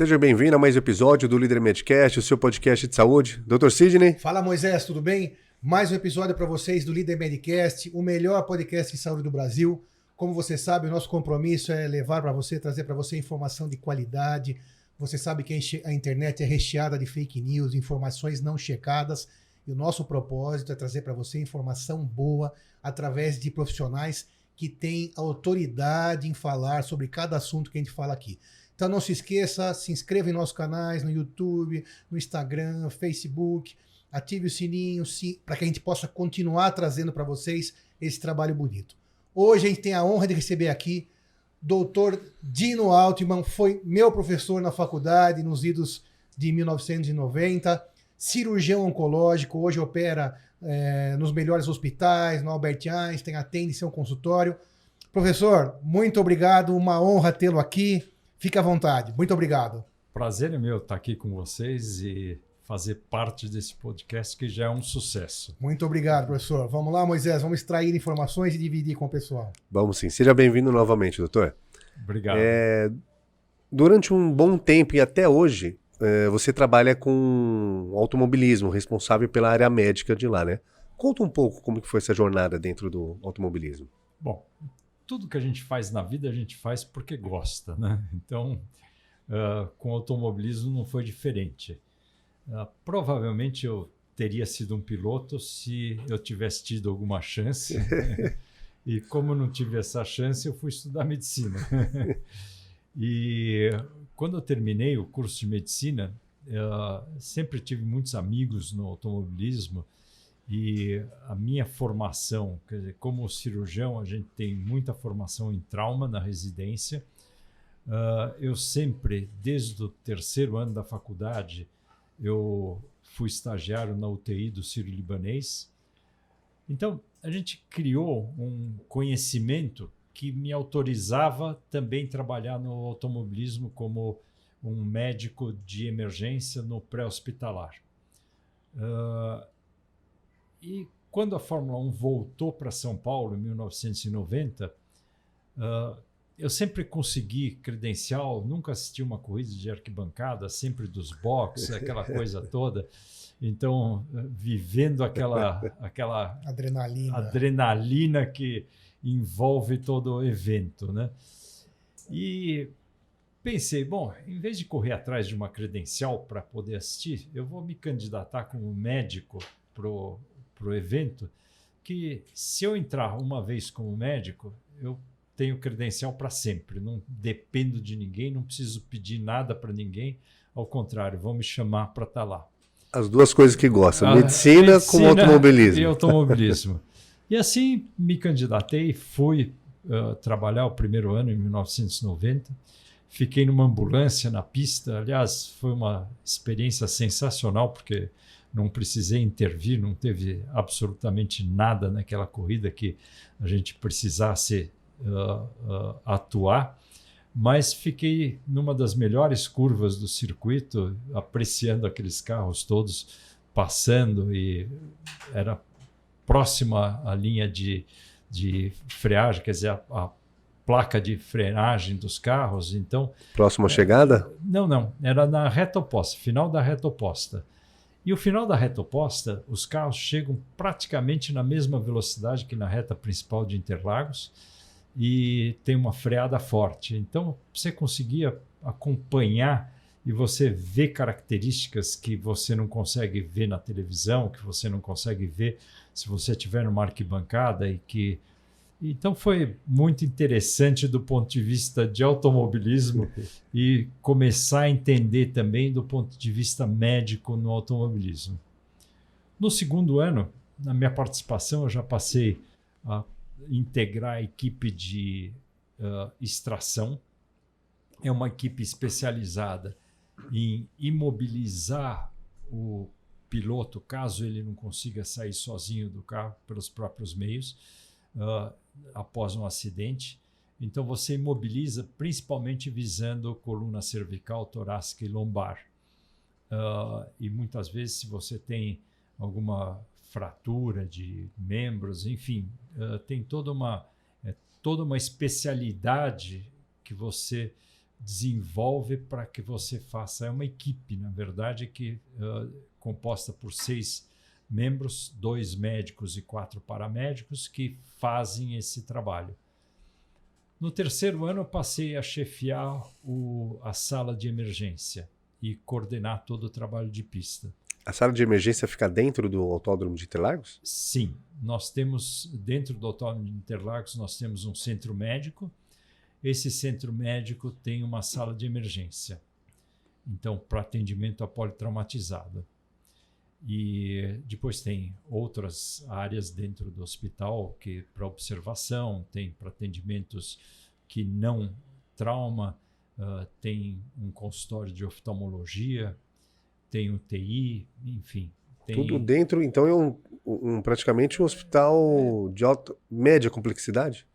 Seja bem-vindo a mais um episódio do Líder Medcast, o seu podcast de saúde. Dr. Sidney. Fala Moisés, tudo bem? Mais um episódio para vocês do Líder Medcast, o melhor podcast de saúde do Brasil. Como você sabe, o nosso compromisso é levar para você, trazer para você informação de qualidade. Você sabe que a internet é recheada de fake news, informações não checadas. E o nosso propósito é trazer para você informação boa através de profissionais que têm autoridade em falar sobre cada assunto que a gente fala aqui. Então não se esqueça, se inscreva em nossos canais no YouTube, no Instagram, Facebook, ative o sininho para que a gente possa continuar trazendo para vocês esse trabalho bonito. Hoje a gente tem a honra de receber aqui Dr. Dino Altman, foi meu professor na faculdade nos idos de 1990, cirurgião oncológico, hoje opera é, nos melhores hospitais, no Albert Einstein, atende seu consultório. Professor, muito obrigado, uma honra tê-lo aqui. Fique à vontade. Muito obrigado. Prazer é meu estar aqui com vocês e fazer parte desse podcast que já é um sucesso. Muito obrigado, professor. Vamos lá, Moisés, vamos extrair informações e dividir com o pessoal. Vamos sim. Seja bem-vindo novamente, doutor. Obrigado. É, durante um bom tempo e até hoje, é, você trabalha com automobilismo, responsável pela área médica de lá, né? Conta um pouco como que foi essa jornada dentro do automobilismo. Bom, tudo que a gente faz na vida a gente faz porque gosta, né? Então, uh, com automobilismo não foi diferente. Uh, provavelmente eu teria sido um piloto se eu tivesse tido alguma chance. e como não tive essa chance, eu fui estudar medicina. e quando eu terminei o curso de medicina, uh, sempre tive muitos amigos no automobilismo e a minha formação, quer dizer, como cirurgião, a gente tem muita formação em trauma na residência. Uh, eu sempre, desde o terceiro ano da faculdade, eu fui estagiário na UTI do Sírio-Libanês. Então, a gente criou um conhecimento que me autorizava também trabalhar no automobilismo como um médico de emergência no pré-hospitalar. Uh, e quando a Fórmula 1 voltou para São Paulo em 1990, uh, ah, eu sempre consegui credencial, nunca assisti uma corrida de arquibancada, sempre dos boxes, aquela coisa toda. Então, vivendo aquela, aquela adrenalina. adrenalina que envolve todo o evento, né? E pensei, bom, em vez de correr atrás de uma credencial para poder assistir, eu vou me candidatar como médico pro para o evento, que se eu entrar uma vez como médico, eu tenho credencial para sempre, não dependo de ninguém, não preciso pedir nada para ninguém, ao contrário, vão me chamar para estar tá lá. As duas coisas que gosta, medicina, medicina com automobilismo. E automobilismo. e assim me candidatei, fui uh, trabalhar o primeiro ano, em 1990. Fiquei numa ambulância na pista. Aliás, foi uma experiência sensacional, porque não precisei intervir, não teve absolutamente nada naquela corrida que a gente precisasse uh, uh, atuar, mas fiquei numa das melhores curvas do circuito, apreciando aqueles carros todos passando e era próxima à linha de, de freagem, quer dizer, a, a placa de frenagem dos carros. Então, próxima chegada? Não, não, era na reta oposta, final da reta oposta. E o final da reta oposta, os carros chegam praticamente na mesma velocidade que na reta principal de Interlagos e tem uma freada forte. Então você conseguia acompanhar e você vê características que você não consegue ver na televisão, que você não consegue ver se você estiver numa arquibancada e que então foi muito interessante do ponto de vista de automobilismo e começar a entender também do ponto de vista médico no automobilismo. No segundo ano, na minha participação, eu já passei a integrar a equipe de uh, extração. É uma equipe especializada em imobilizar o piloto caso ele não consiga sair sozinho do carro pelos próprios meios. Uh, após um acidente. Então você imobiliza principalmente visando coluna cervical, torácica e lombar. Uh, e muitas vezes, se você tem alguma fratura de membros, enfim, uh, tem toda uma, é, toda uma especialidade que você desenvolve para que você faça. É uma equipe, na verdade, que uh, composta por seis membros, dois médicos e quatro paramédicos que fazem esse trabalho. No terceiro ano, eu passei a chefiar o, a sala de emergência e coordenar todo o trabalho de pista. A sala de emergência fica dentro do Autódromo de Interlagos? Sim, nós temos dentro do Autódromo de Interlagos nós temos um centro médico. Esse centro médico tem uma sala de emergência. Então, para atendimento a politraumatizado. E depois tem outras áreas dentro do hospital que para observação, tem para atendimentos que não trauma, uh, tem um consultório de oftalmologia, tem UTI, enfim. Tem... Tudo dentro, então é um, um, praticamente um hospital de alta, média complexidade?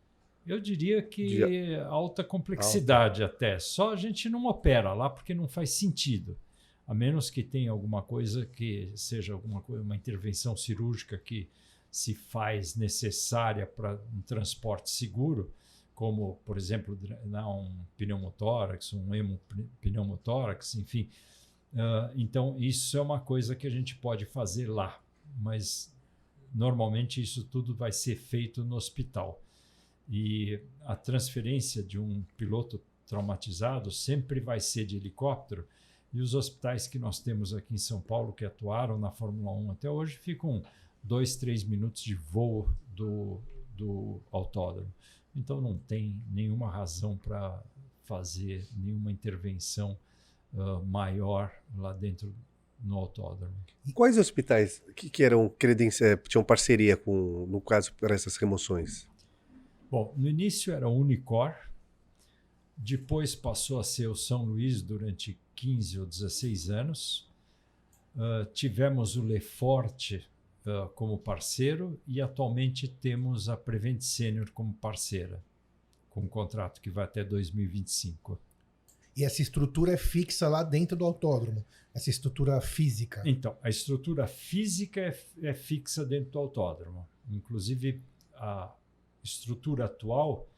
Eu diria que de... alta complexidade alta. até. Só a gente não opera lá porque não faz sentido a menos que tenha alguma coisa que seja alguma coisa, uma intervenção cirúrgica que se faz necessária para um transporte seguro, como, por exemplo, um pneumotórax, um hemopneumotórax, enfim. Uh, então, isso é uma coisa que a gente pode fazer lá, mas normalmente isso tudo vai ser feito no hospital. E a transferência de um piloto traumatizado sempre vai ser de helicóptero, e os hospitais que nós temos aqui em São Paulo, que atuaram na Fórmula 1 até hoje, ficam dois, três minutos de voo do, do autódromo. Então não tem nenhuma razão para fazer nenhuma intervenção uh, maior lá dentro no autódromo. E quais hospitais que, que eram credenciais, tinham parceria com, no caso, para essas remoções? Bom, no início era o Unicor, depois passou a ser o São Luís durante 15 ou 16 anos. Uh, tivemos o Leforte uh, como parceiro e atualmente temos a Prevent Senior como parceira, com um contrato que vai até 2025. E essa estrutura é fixa lá dentro do autódromo, essa estrutura física. Então, a estrutura física é, é fixa dentro do autódromo. Inclusive, a estrutura atual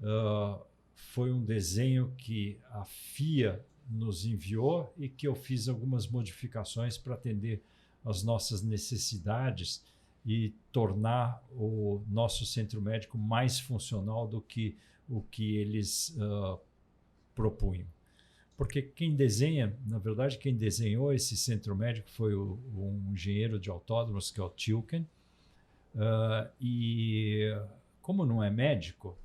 uh, foi um desenho que a FIA nos enviou e que eu fiz algumas modificações para atender às nossas necessidades e tornar o nosso centro médico mais funcional do que o que eles uh, propunham. Porque quem desenha, na verdade, quem desenhou esse centro médico foi o, um engenheiro de autódromos, que é o Tilken. Uh, e como não é médico,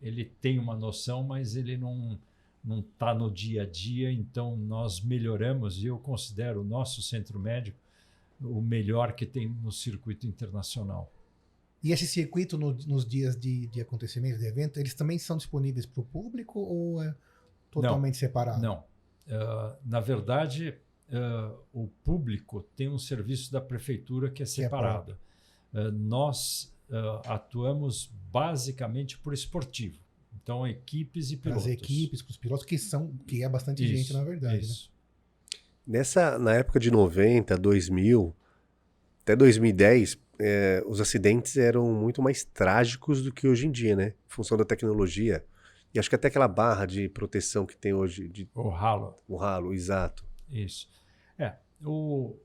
ele tem uma noção, mas ele não não está no dia a dia, então nós melhoramos e eu considero o nosso centro médico o melhor que tem no circuito internacional. E esse circuito no, nos dias de, de acontecimento, de evento, eles também são disponíveis para o público ou é totalmente não, separado? Não. Uh, na verdade, uh, o público tem um serviço da prefeitura que é separado. Que é uh, nós atuamos basicamente por esportivo. Então, equipes e pilotos. As equipes com os pilotos, que são que é bastante isso, gente, na verdade. Né? Isso. Né? Nessa, na época de 90, 2000, até 2010, é, os acidentes eram muito mais trágicos do que hoje em dia, né? Em função da tecnologia. E acho que até aquela barra de proteção que tem hoje. De... O ralo. O ralo, exato. Isso. É, o,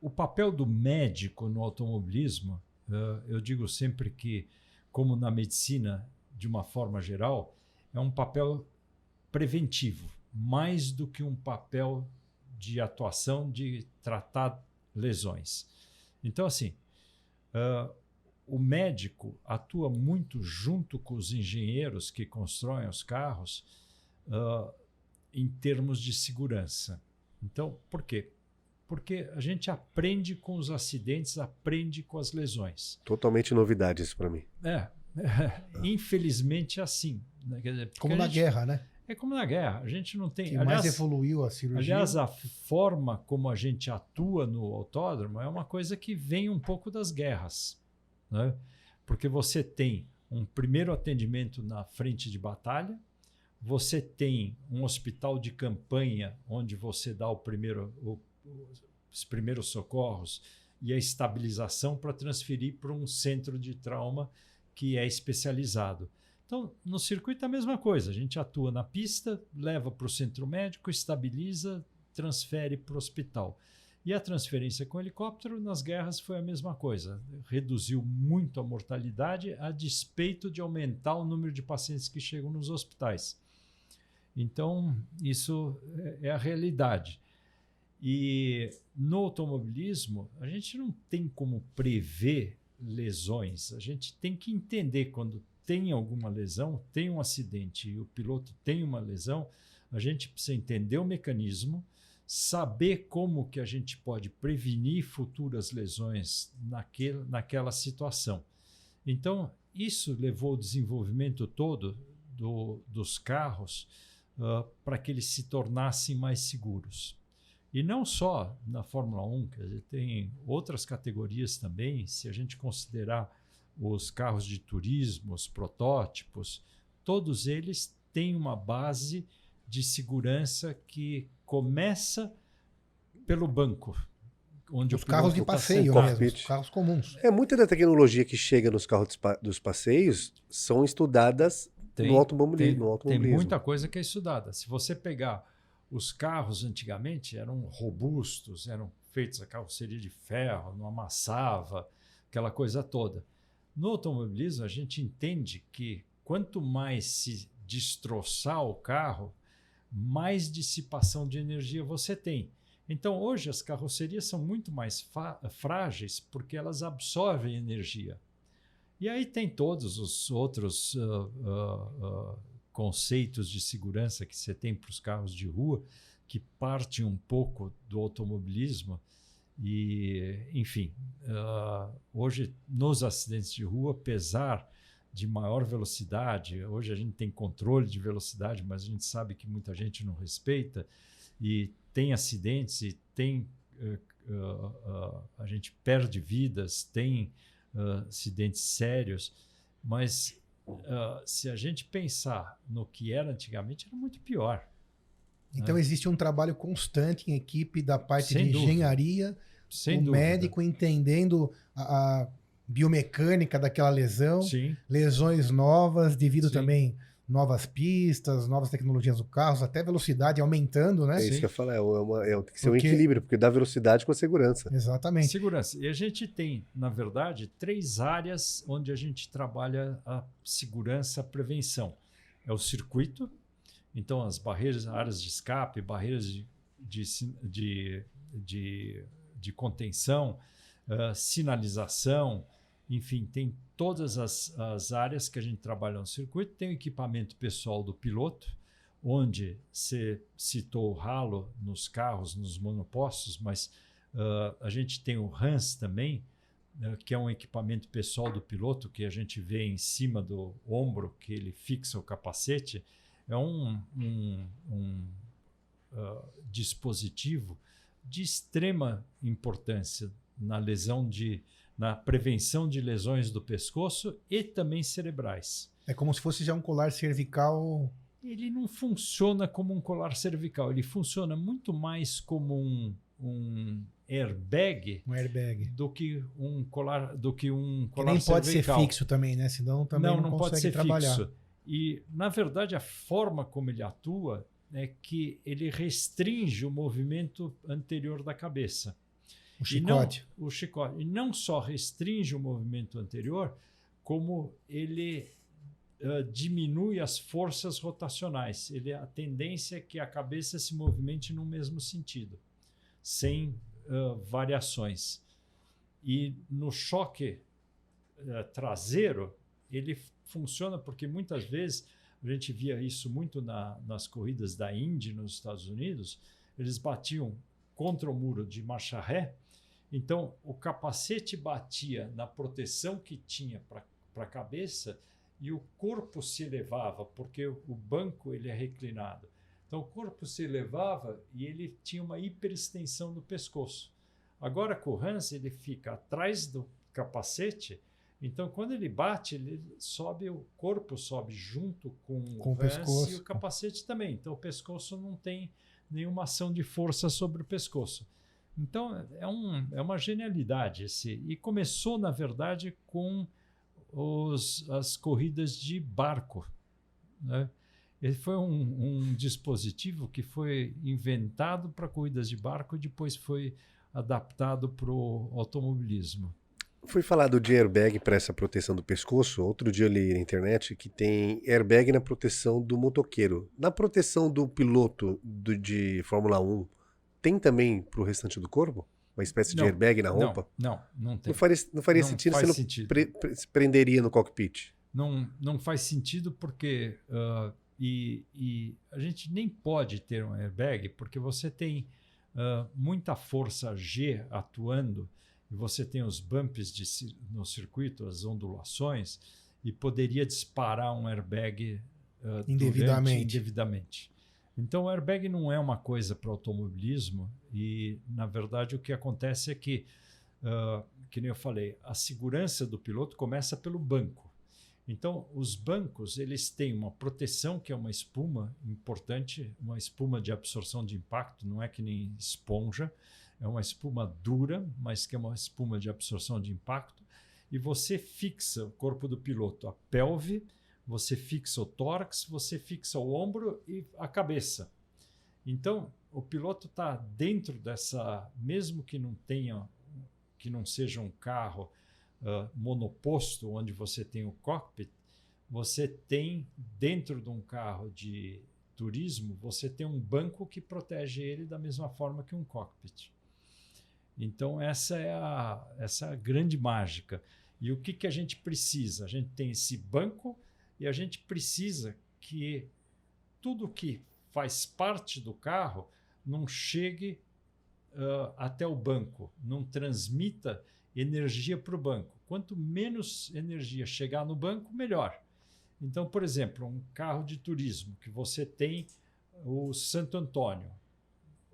o papel do médico no automobilismo, uh, eu digo sempre que, como na medicina, de uma forma geral, é um papel preventivo, mais do que um papel de atuação de tratar lesões. Então, assim, uh, o médico atua muito junto com os engenheiros que constroem os carros uh, em termos de segurança. Então, por quê? Porque a gente aprende com os acidentes, aprende com as lesões. Totalmente novidade isso para mim. É, Infelizmente é assim. Né? Dizer, como na gente, guerra, né? É como na guerra. A gente não tem. Que aliás, mais evoluiu a cirurgia. Aliás, a forma como a gente atua no autódromo é uma coisa que vem um pouco das guerras. Né? Porque você tem um primeiro atendimento na frente de batalha, você tem um hospital de campanha onde você dá o primeiro, o, os primeiros socorros e a estabilização para transferir para um centro de trauma que é especializado. Então, no circuito é a mesma coisa. A gente atua na pista, leva para o centro médico, estabiliza, transfere para o hospital. E a transferência com helicóptero nas guerras foi a mesma coisa. Reduziu muito a mortalidade a despeito de aumentar o número de pacientes que chegam nos hospitais. Então, isso é, é a realidade. E no automobilismo, a gente não tem como prever lesões. A gente tem que entender quando tem alguma lesão, tem um acidente e o piloto tem uma lesão, a gente precisa entender o mecanismo, saber como que a gente pode prevenir futuras lesões naquele, naquela situação. Então, isso levou o desenvolvimento todo do, dos carros uh, para que eles se tornassem mais seguros. E não só na Fórmula 1, quer dizer, tem outras categorias também, se a gente considerar os carros de turismo, os protótipos, todos eles têm uma base de segurança que começa pelo banco. Onde os carros de tá passeio mesmo, os carros comuns. É, muita da tecnologia que chega nos carros dos passeios são estudadas tem, no, automobilismo, tem, no automobilismo. Tem muita coisa que é estudada. Se você pegar os carros antigamente eram robustos, eram feitos a carroceria de ferro, não amassava, aquela coisa toda. No automobilismo, a gente entende que quanto mais se destroçar o carro, mais dissipação de energia você tem. Então, hoje, as carrocerias são muito mais frágeis porque elas absorvem energia. E aí tem todos os outros uh, uh, uh, conceitos de segurança que você tem para os carros de rua, que partem um pouco do automobilismo. E, enfim, uh, hoje nos acidentes de rua, apesar de maior velocidade, hoje a gente tem controle de velocidade, mas a gente sabe que muita gente não respeita e tem acidentes e tem uh, uh, a gente perde vidas, tem acidentes sérios, mas uh, se a gente pensar no que era antigamente, era muito pior. Então né? existe um trabalho constante em equipe da parte Sem de dúvida. engenharia, Sem o dúvida. médico entendendo a, a, biomecânica daquela lesão, Sim. lesões novas devido Sim. também novas pistas, novas tecnologias do carro, até velocidade aumentando, né? É isso Sim. que eu falo, é, uma, é, tem que ser porque... um equilíbrio, porque dá velocidade com a segurança. Exatamente. Segurança. E a gente tem, na verdade, três áreas onde a gente trabalha a segurança, a prevenção. É o circuito, então as barreiras, áreas de escape, barreiras de, de, de, de, de contenção, uh, sinalização, enfim, tem todas as, as áreas que a gente trabalha no circuito. Tem o equipamento pessoal do piloto, onde você citou o ralo nos carros, nos monopostos, mas uh, a gente tem o Hans também, uh, que é um equipamento pessoal do piloto que a gente vê em cima do ombro, que ele fixa o capacete. É um, um, um uh, dispositivo de extrema importância na lesão de na prevenção de lesões do pescoço e também cerebrais. É como se fosse já um colar cervical. Ele não funciona como um colar cervical, ele funciona muito mais como um, um airbag, um airbag do que um colar do que um colar que nem pode cervical. ser fixo também, né? Senão também não, não, não pode ser trabalhar. fixo. E na verdade a forma como ele atua é que ele restringe o movimento anterior da cabeça. O chicote. E não, o chicote. E não só restringe o movimento anterior, como ele uh, diminui as forças rotacionais. Ele, a tendência é que a cabeça se movimente no mesmo sentido, sem uh, variações. E no choque uh, traseiro, ele funciona porque muitas vezes a gente via isso muito na, nas corridas da Indy nos Estados Unidos, eles batiam contra o muro de marcha ré então, o capacete batia na proteção que tinha para a cabeça e o corpo se elevava, porque o banco ele é reclinado. Então, o corpo se elevava e ele tinha uma hiperextensão do pescoço. Agora, com o Hans, ele fica atrás do capacete, então, quando ele bate, ele sobe, o corpo sobe junto com, com o, o pescoço. e o capacete também. Então, o pescoço não tem nenhuma ação de força sobre o pescoço. Então, é, um, é uma genialidade esse. E começou, na verdade, com os, as corridas de barco. Né? Ele foi um, um dispositivo que foi inventado para corridas de barco e depois foi adaptado para o automobilismo. Foi falado de airbag para essa proteção do pescoço. Outro dia eu li na internet que tem airbag na proteção do motoqueiro. Na proteção do piloto do, de Fórmula 1, tem também para o restante do corpo? Uma espécie Não, de airbag na roupa? Não, não, não tem. Não faria, não faria Não sentido, faz você não sentido. pre- pre- se prenderia no cockpit. Não, não faz sentido porque ah, e, e a gente nem pode ter um airbag porque você tem ah, muita força G atuando e você tem os bumps de, no circuito, as ondulações e poderia disparar um airbag ah, durante- Indevidamente. Então o airbag não é uma coisa para automobilismo e na verdade o que acontece é que ah, que nem eu falei, a segurança do piloto começa pelo banco. Então, os bancos eles têm uma proteção que é uma espuma importante, uma espuma de absorção de impacto, não é que nem esponja, é uma espuma dura, mas que é uma espuma de absorção de impacto. E você fixa o corpo do piloto, a pelve, você fixa o tórax, você fixa o ombro e a cabeça. Então, o piloto está dentro dessa, mesmo que não tenha, que não seja um carro ah, monoposto, onde você tem o cockpit, você tem dentro de um carro de turismo, você tem um banco que protege ele da mesma forma que um cockpit. Então essa é a, essa é a grande mágica. E o que, que a gente precisa? A gente tem esse banco e a gente precisa que tudo que faz parte do carro não chegue ah, até o banco, não transmita energia para o banco. Quanto menos energia chegar no banco, melhor. Então, por exemplo, um carro de turismo que você tem o Santo Antônio.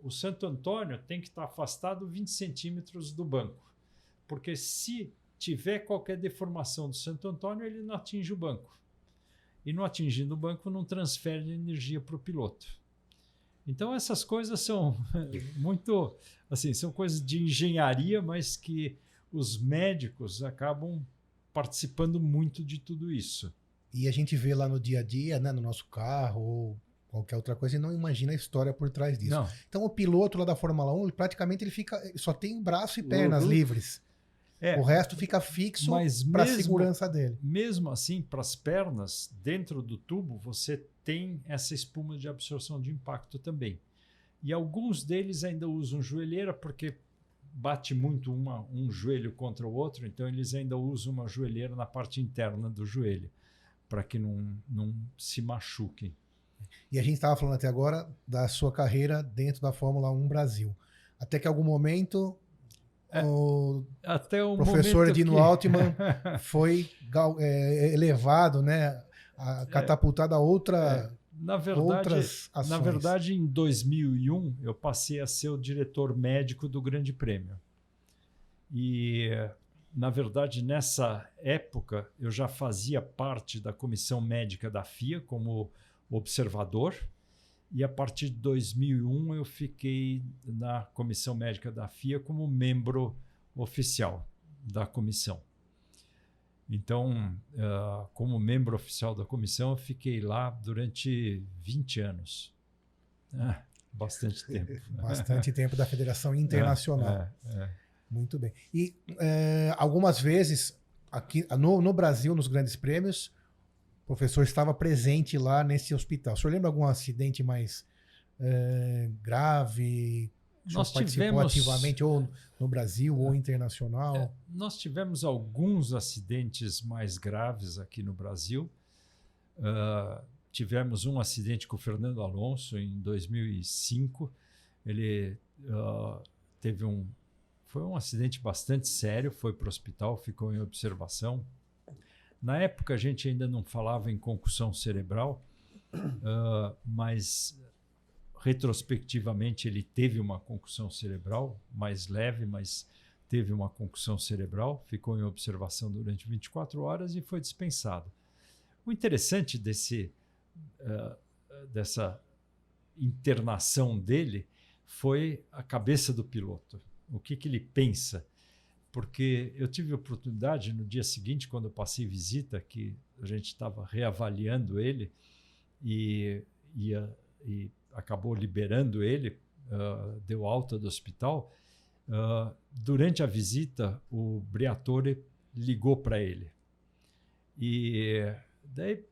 O Santo Antônio tem que estar afastado 20 centímetros do banco, porque se tiver qualquer deformação do Santo Antônio, ele não atinge o banco. E não atingindo o banco, não transfere energia para o piloto. Então essas coisas são muito, assim, são coisas de engenharia, mas que os médicos acabam participando muito de tudo isso. E a gente vê lá no dia a dia, né, no nosso carro ou qualquer outra coisa, e não imagina a história por trás disso. Não, Então o piloto lá da Fórmula 1, ele praticamente ele fica, só tem braço e pernas Uhum. livres. É, O resto fica fixo para mesmo, segurança dele. mesmo assim, para as pernas, dentro do tubo, você tem essa espuma de absorção de impacto também. E alguns deles ainda usam joelheira porque bate muito uma, um joelho contra o outro, então eles ainda usam uma joelheira na parte interna do joelho, para que não, não se machuquem. E a gente estava falando até agora da sua carreira dentro da Fórmula 1 Brasil. Até que algum momento É. o Até o professor Dino que... Altman foi é, elevado, né, a, catapultado a outra, Na verdade, outras ações. Na verdade, em 2001, eu passei a ser o diretor médico do Grande Prêmio. E, na verdade, nessa época, eu já fazia parte da comissão médica da FIA como observador. E a partir de 2001, eu fiquei na comissão médica da FIA como membro oficial da comissão. Então, ah, como membro oficial da comissão, eu fiquei lá durante 20 anos. Ah, bastante tempo. bastante tempo da Federação Internacional. É, é. Muito bem. E é, algumas vezes, aqui no, no Brasil, nos grandes prêmios, professor estava presente lá nesse hospital. O senhor lembra algum acidente mais é, grave? O Nós participou tivemos- ativamente, ou no Brasil, ou internacional? É, nós tivemos alguns acidentes mais graves aqui no Brasil. Ah, tivemos um acidente com o Fernando Alonso em 2005. Ele ah, teve um. Foi um acidente bastante sério, foi para o hospital, ficou em observação. Na época a gente ainda não falava em concussão cerebral, ah, mas retrospectivamente ele teve uma concussão cerebral mais leve, mas teve uma concussão cerebral, ficou em observação durante 24 horas e foi dispensado. O interessante desse, eh, dessa internação dele foi a cabeça do piloto. O que, que ele pensa? Porque eu tive a oportunidade no dia seguinte, quando eu passei visita, que a gente estava reavaliando ele e, e, e, acabou liberando ele, uh, deu alta do hospital. Uh, durante a visita, o Briatore ligou para ele. E daí,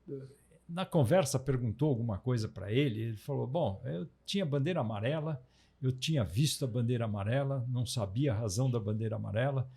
na conversa, perguntou alguma coisa para ele. Ele falou: Bom, eu tinha bandeira amarela, eu tinha visto a bandeira amarela, não sabia a razão da bandeira amarela,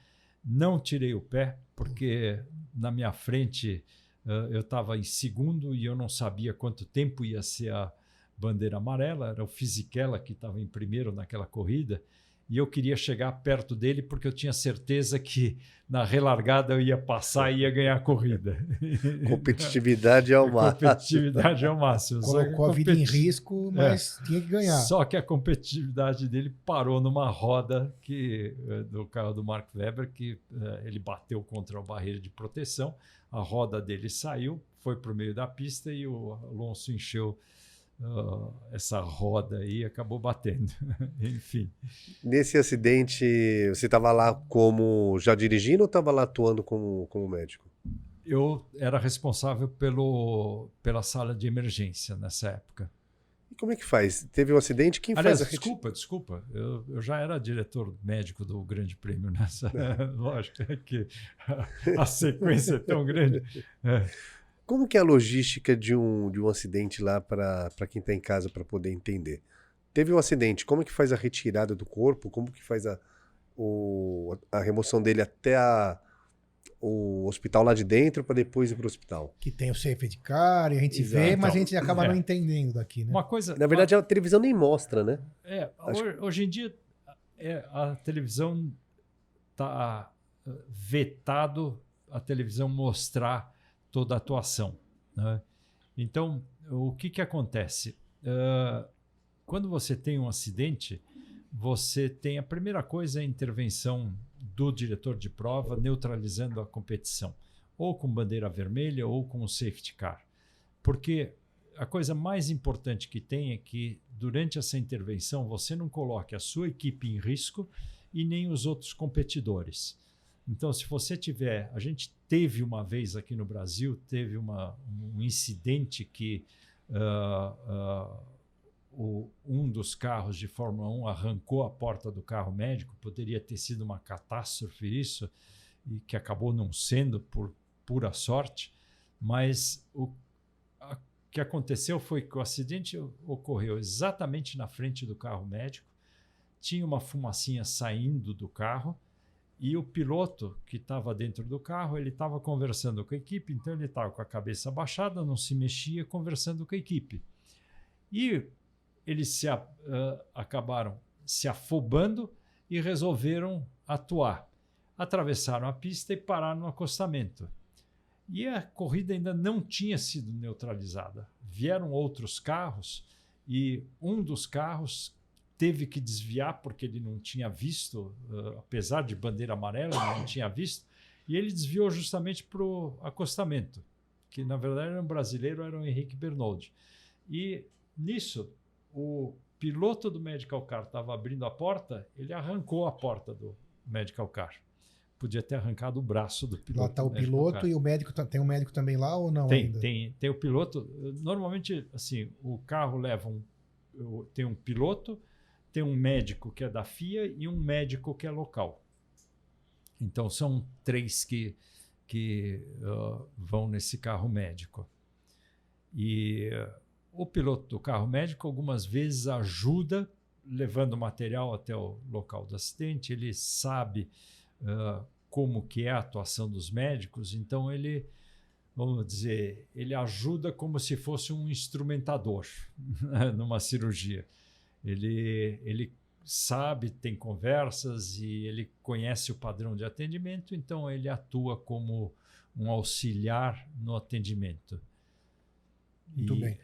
não tirei o pé, porque na minha frente uh, eu estava em segundo e eu não sabia quanto tempo ia ser a bandeira amarela, era o Fisichella que estava em primeiro naquela corrida e eu queria chegar perto dele porque eu tinha certeza que na relargada eu ia passar e ia ganhar a corrida. Competitividade é o máximo. Competitividade é o máximo. Colocou a vida em risco, mas é. tinha que ganhar. Só que a competitividade dele parou numa roda que, eh, do carro do Mark Webber, que uh, ele bateu contra a barreira de proteção, a roda dele saiu, foi para o meio da pista e o Alonso encheu uh, essa roda aí acabou batendo. Enfim. Nesse acidente, você estava lá como já dirigindo ou estava lá atuando como, como médico? Eu era responsável pelo, pela sala de emergência nessa época. E como é que faz? Teve um acidente? Quem Aliás, faz a Desculpa, desculpa. Eu, eu, já era diretor médico do Grande Prêmio nessa. Lógico é que a, a, sequência é tão grande. É. Como que é a logística de um, de um acidente lá para quem está em casa para poder entender? Teve um acidente, como que faz a retirada do corpo? Como que faz a, o, a remoção dele até a, o hospital lá de dentro para depois ir para o hospital? Que tem o safety car, e a gente Exato. vê, mas a gente acaba é. não entendendo daqui, né? Uma coisa, Na verdade, uma... a televisão nem mostra, né? É, Acho... hoje em dia é, a televisão está eh, vetado a televisão mostrar toda a atuação. Né? Então, o que, que acontece? Uh, quando você tem um acidente, você tem a primeira coisa é a intervenção do diretor de prova neutralizando a competição, ou com bandeira vermelha ou com o safety car. Porque a coisa mais importante que tem é que durante essa intervenção você não coloque a sua equipe em risco e nem os outros competidores. Então, se você tiver, a gente teve uma vez aqui no Brasil, teve uma, um incidente que uh, uh, o, um dos carros de Fórmula 1 arrancou a porta do carro médico, poderia ter sido uma catástrofe isso, e que acabou não sendo por pura sorte, mas o a, que aconteceu foi que o acidente ocorreu exatamente na frente do carro médico, tinha uma fumacinha saindo do carro, e o piloto que estava dentro do carro, ele estava conversando com a equipe, então ele estava com a cabeça abaixada, não se mexia, conversando com a equipe. E eles se, uh, acabaram se afobando e resolveram atuar. Atravessaram a pista e pararam no acostamento. E a corrida ainda não tinha sido neutralizada. Vieram outros carros e um dos carros teve que desviar porque ele não tinha visto, uh, apesar de bandeira amarela, ele não tinha visto, e ele desviou justamente para o acostamento, que na verdade era um brasileiro, era o Henrique Bernoldi. E nisso, o piloto do Medical Car estava abrindo a porta, ele arrancou a porta do Medical Car. Podia ter arrancado o braço do piloto. Lá está o piloto e o médico. Tem um médico também lá ou não? Tem, ainda? tem, tem o piloto. Normalmente, assim, o carro leva um. Tem um piloto, tem um médico que é da FIA e um médico que é local. Então são três que, que uh, vão nesse carro médico. E uh, o piloto do carro médico algumas vezes ajuda levando material até o local do acidente, ele sabe uh, como que é a atuação dos médicos, então ele, vamos dizer, ele ajuda como se fosse um instrumentador numa cirurgia. Ele, ele sabe, tem conversas e ele conhece o padrão de atendimento, então ele atua como um auxiliar no atendimento. Muito e... bem.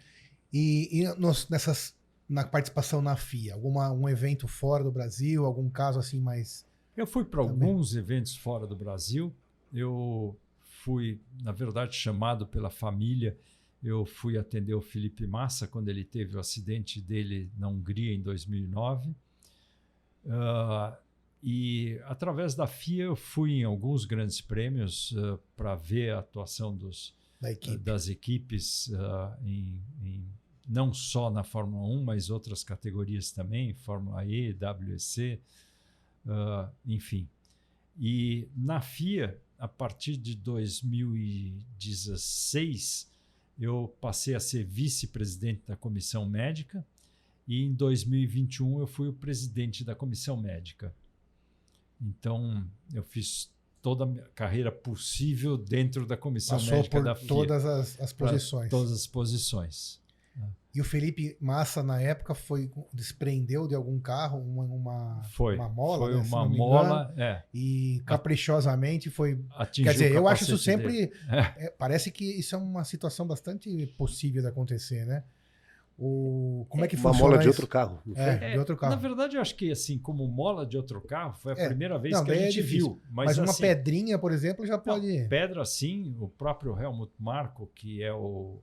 E, e nos, nessas, na participação na FIA, alguma um evento fora do Brasil, algum caso assim mais. Eu fui para alguns eventos fora do Brasil. Eu fui, na verdade, chamado pela família eu fui atender o Felipe Massa quando ele teve o acidente dele na Hungria em 2009. Uh, ah, e através da FIA eu fui em alguns grandes prêmios uh, para ver a atuação dos, da equipe. das equipes uh, em, em, não só na Fórmula 1, mas outras categorias também, Fórmula E, WEC, uh, enfim. E na FIA, a partir de 2016, eu passei a ser vice-presidente da comissão médica e em 2021 eu fui o presidente da comissão médica. Então, eu fiz toda a carreira possível dentro da comissão Passou médica por da FIA. todas as, as posições. Todas as posições. E o Felipe Massa, na época, foi desprendeu de algum carro uma, uma, foi, uma mola. Foi né, uma mola, é. E caprichosamente foi. Atingiu Quer dizer, eu acho isso sempre. É, parece que isso é uma situação bastante possível de acontecer, né? O, como é que uma funciona mola de isso? outro carro. É, de outro carro. Na verdade, eu acho que assim, como mola de outro carro, foi a É. primeira vez Não, que a é gente viu. Mas, Mas, uma assim, pedrinha, por exemplo, já não, pode. pedra, sim, o próprio Helmut Marko, que é o,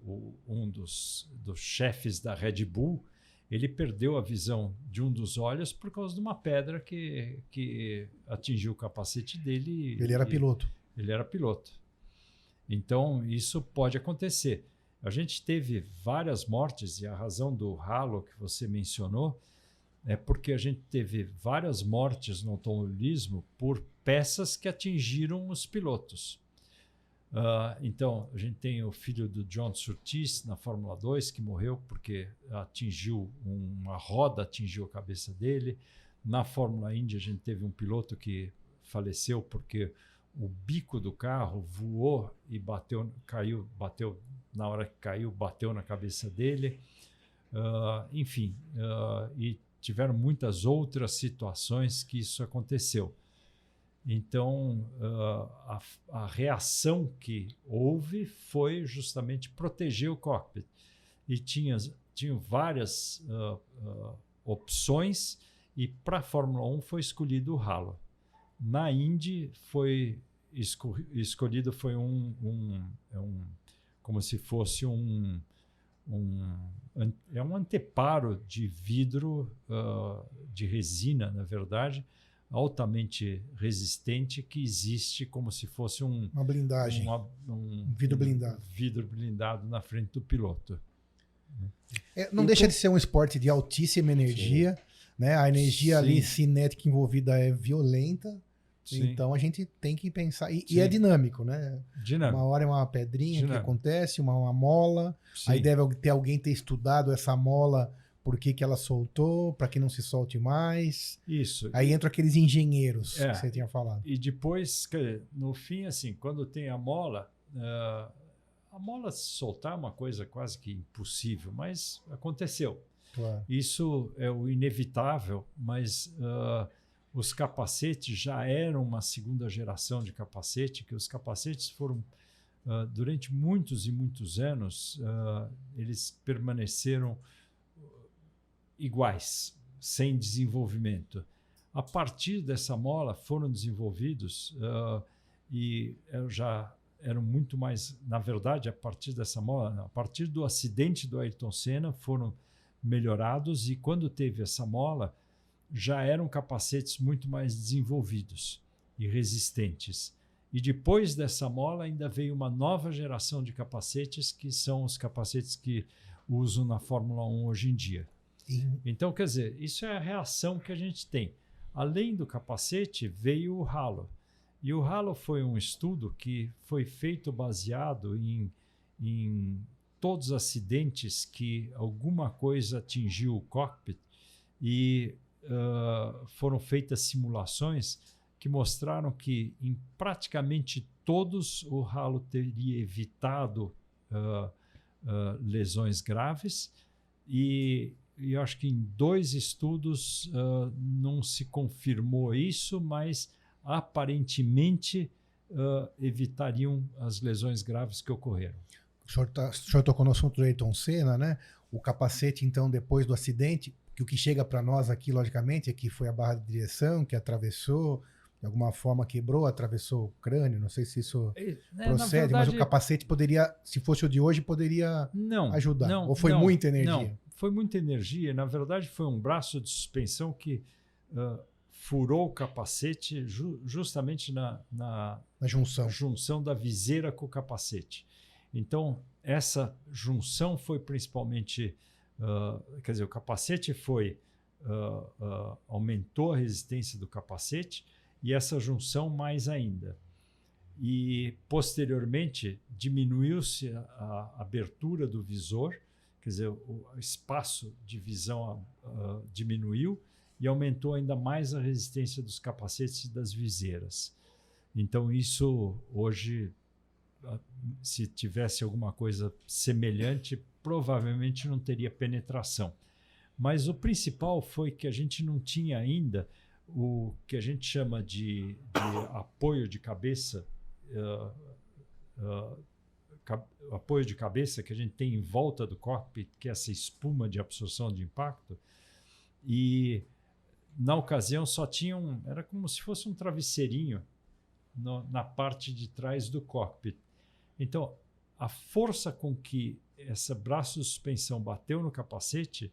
o- um dos, dos chefes da Red Bull, ele perdeu a visão de um dos olhos por causa de uma pedra que, que atingiu o capacete dele. Ele era e- piloto. ele era piloto. Então, isso pode acontecer. A gente teve várias mortes, e a razão do ralo que você mencionou é porque a gente teve várias mortes no automobilismo por peças que atingiram os pilotos. Ah, então, a gente tem o filho do John Surtees na Fórmula 2, que morreu porque atingiu uma roda, atingiu a cabeça dele. Na Fórmula Indy, a gente teve um piloto que faleceu porque o bico do carro voou e bateu, caiu, bateu na hora que caiu, bateu na cabeça dele. Ah, enfim, ah, e tiveram muitas outras situações que isso aconteceu. Então, ah, a, a reação que houve foi justamente proteger o cockpit. E tinha, tinham várias opções, e para a Fórmula 1 foi escolhido o halo. Na Indy foi esco- escolhido foi um, um, é um como se fosse um, um é um anteparo de vidro ah, de resina, na verdade, altamente resistente que existe como se fosse um Uma blindagem. uma- um, vidro blindado. vidro blindado na frente do piloto. É, não deixa de ser um esporte de altíssima energia. Né? A energia Sim. ali cinética envolvida é violenta. Sim. Então a gente tem que pensar. E, e é dinâmico, né? Dinâmico. Uma hora é uma pedrinha que Dinâmico. acontece, uma, uma mola. Sim. Aí deve ter alguém ter estudado essa mola, por que, que ela soltou, para que não se solte mais. Isso. Aí entram aqueles engenheiros É. que você tinha falado. E depois, no fim, assim, quando tem a mola, ah, a mola se soltar é uma coisa quase que impossível, mas aconteceu. Claro. Isso é o inevitável, mas ah, os capacetes já eram uma segunda geração de capacete, que os capacetes foram, ah, durante muitos e muitos anos, ah, eles permaneceram iguais, sem desenvolvimento. A partir dessa mola foram desenvolvidos ah, e já eram muito mais, na verdade, a partir dessa mola, a partir do acidente do Ayrton Senna foram melhorados e quando teve essa mola já eram capacetes muito mais desenvolvidos e resistentes. E depois dessa mola ainda veio uma nova geração de capacetes que são os capacetes que usam na Fórmula 1 hoje em dia. E- Então, quer dizer, isso é a reação que a gente tem. Além do capacete, veio o halo. E o halo foi um estudo que foi feito baseado em, em todos os acidentes que alguma coisa atingiu o cockpit e foram feitas simulações que mostraram que em praticamente todos o halo teria evitado ah, ah, lesões graves e, e acho que em dois estudos não se confirmou isso, mas aparentemente evitariam as lesões graves que ocorreram. O senhor, tá, o senhor tocou no assunto do Ayrton Senna, né? O capacete, então, depois do acidente, que o que chega para nós aqui, logicamente, é que foi a barra de direção que atravessou, de alguma forma quebrou, atravessou o crânio. Não sei se isso É, na procede, mas o verdade, capacete poderia, se fosse o de hoje, poderia não, ajudar. não, Ou foi não, muita energia? Não, foi muita energia. Na verdade, foi um braço de suspensão que ah, furou o capacete ju justamente na, na, na junção. junção da viseira com o capacete. Então, essa junção foi principalmente. Uh, quer dizer, o capacete foi. Uh, uh, aumentou a resistência do capacete e essa junção mais ainda. E, posteriormente, diminuiu-se a, a, abertura do visor, quer dizer, o espaço de visão diminuiu e aumentou ainda mais a resistência dos capacetes e das viseiras. Então, isso hoje se tivesse alguma coisa semelhante, provavelmente não teria penetração. Mas o principal foi que a gente não tinha ainda o que a gente chama de, de apoio de cabeça, uh, uh, apoio de cabeça que a gente tem em volta do cockpit, que é essa espuma de absorção de impacto. E na ocasião só tinha um, era como se fosse um travesseirinho no, na parte de trás do cockpit. Então, a força com que esse braço de suspensão bateu no capacete,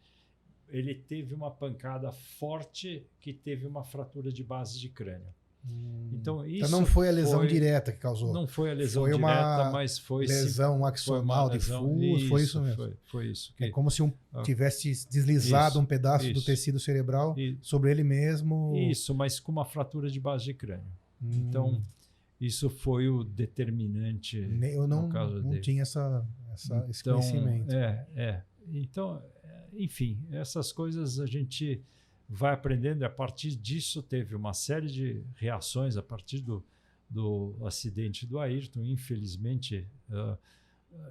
ele teve uma pancada forte que teve uma fratura de base de crânio. Hum. Então, isso então não foi a lesão foi, direta que causou. Não foi a lesão foi direta, mas foi lesão axonal difuso, isso, foi isso mesmo. Foi, foi isso. Que, é como se um ah, tivesse deslizado isso, um pedaço isso, do tecido cerebral sobre ele mesmo. Isso, mas com uma fratura de base de crânio. Hum. Então, isso foi o determinante. Eu não, não tinha essa, essa então, esse conhecimento. É, é. Então, enfim, essas coisas a gente vai aprendendo e a partir disso teve uma série de reações a partir do, do acidente do Ayrton. Infelizmente, uh,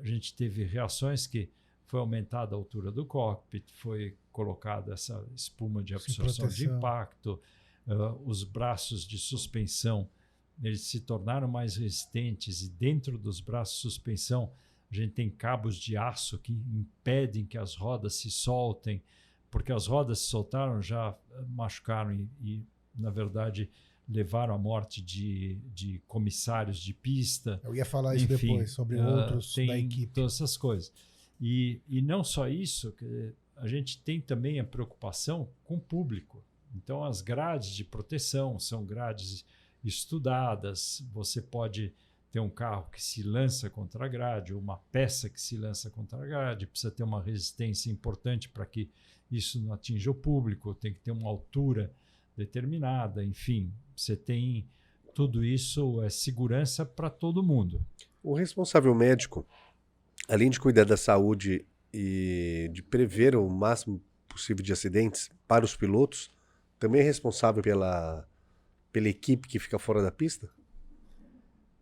a gente teve reações que foi aumentada a altura do cockpit, foi colocada essa espuma de absorção de impacto, uh, os braços de suspensão eles se tornaram mais resistentes e dentro dos braços de suspensão a gente tem cabos de aço que impedem que as rodas se soltem, porque as rodas se soltaram já machucaram e, e na verdade levaram à morte de, de comissários de pista. Eu ia falar isso Enfim, depois sobre uh, outros tem da equipe. Todas essas coisas. E, e não só isso, a gente tem também a preocupação com o público. Então, as grades de proteção são grades estudadas. Você pode ter um carro que se lança contra a grade, ou uma peça que se lança contra a grade, precisa ter uma resistência importante para que isso não atinja o público, tem que ter uma altura determinada, enfim, você tem tudo isso é segurança para todo mundo. O responsável médico, além de cuidar da saúde e de prever o máximo possível de acidentes para os pilotos, também é responsável pela pela equipe que fica fora da pista?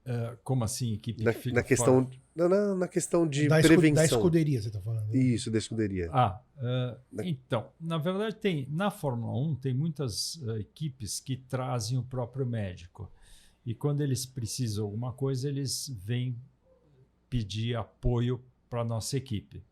Uh, como assim, equipe na, que fica na questão, fora? Na, na, na questão de da prevenção. da escuderia, você está falando. Né? Isso, da escuderia. Ah, uh, então, na verdade, tem na Fórmula 1 tem muitas uh, equipes que trazem o próprio médico. E quando eles precisam de alguma coisa, eles vêm pedir apoio para a nossa equipe.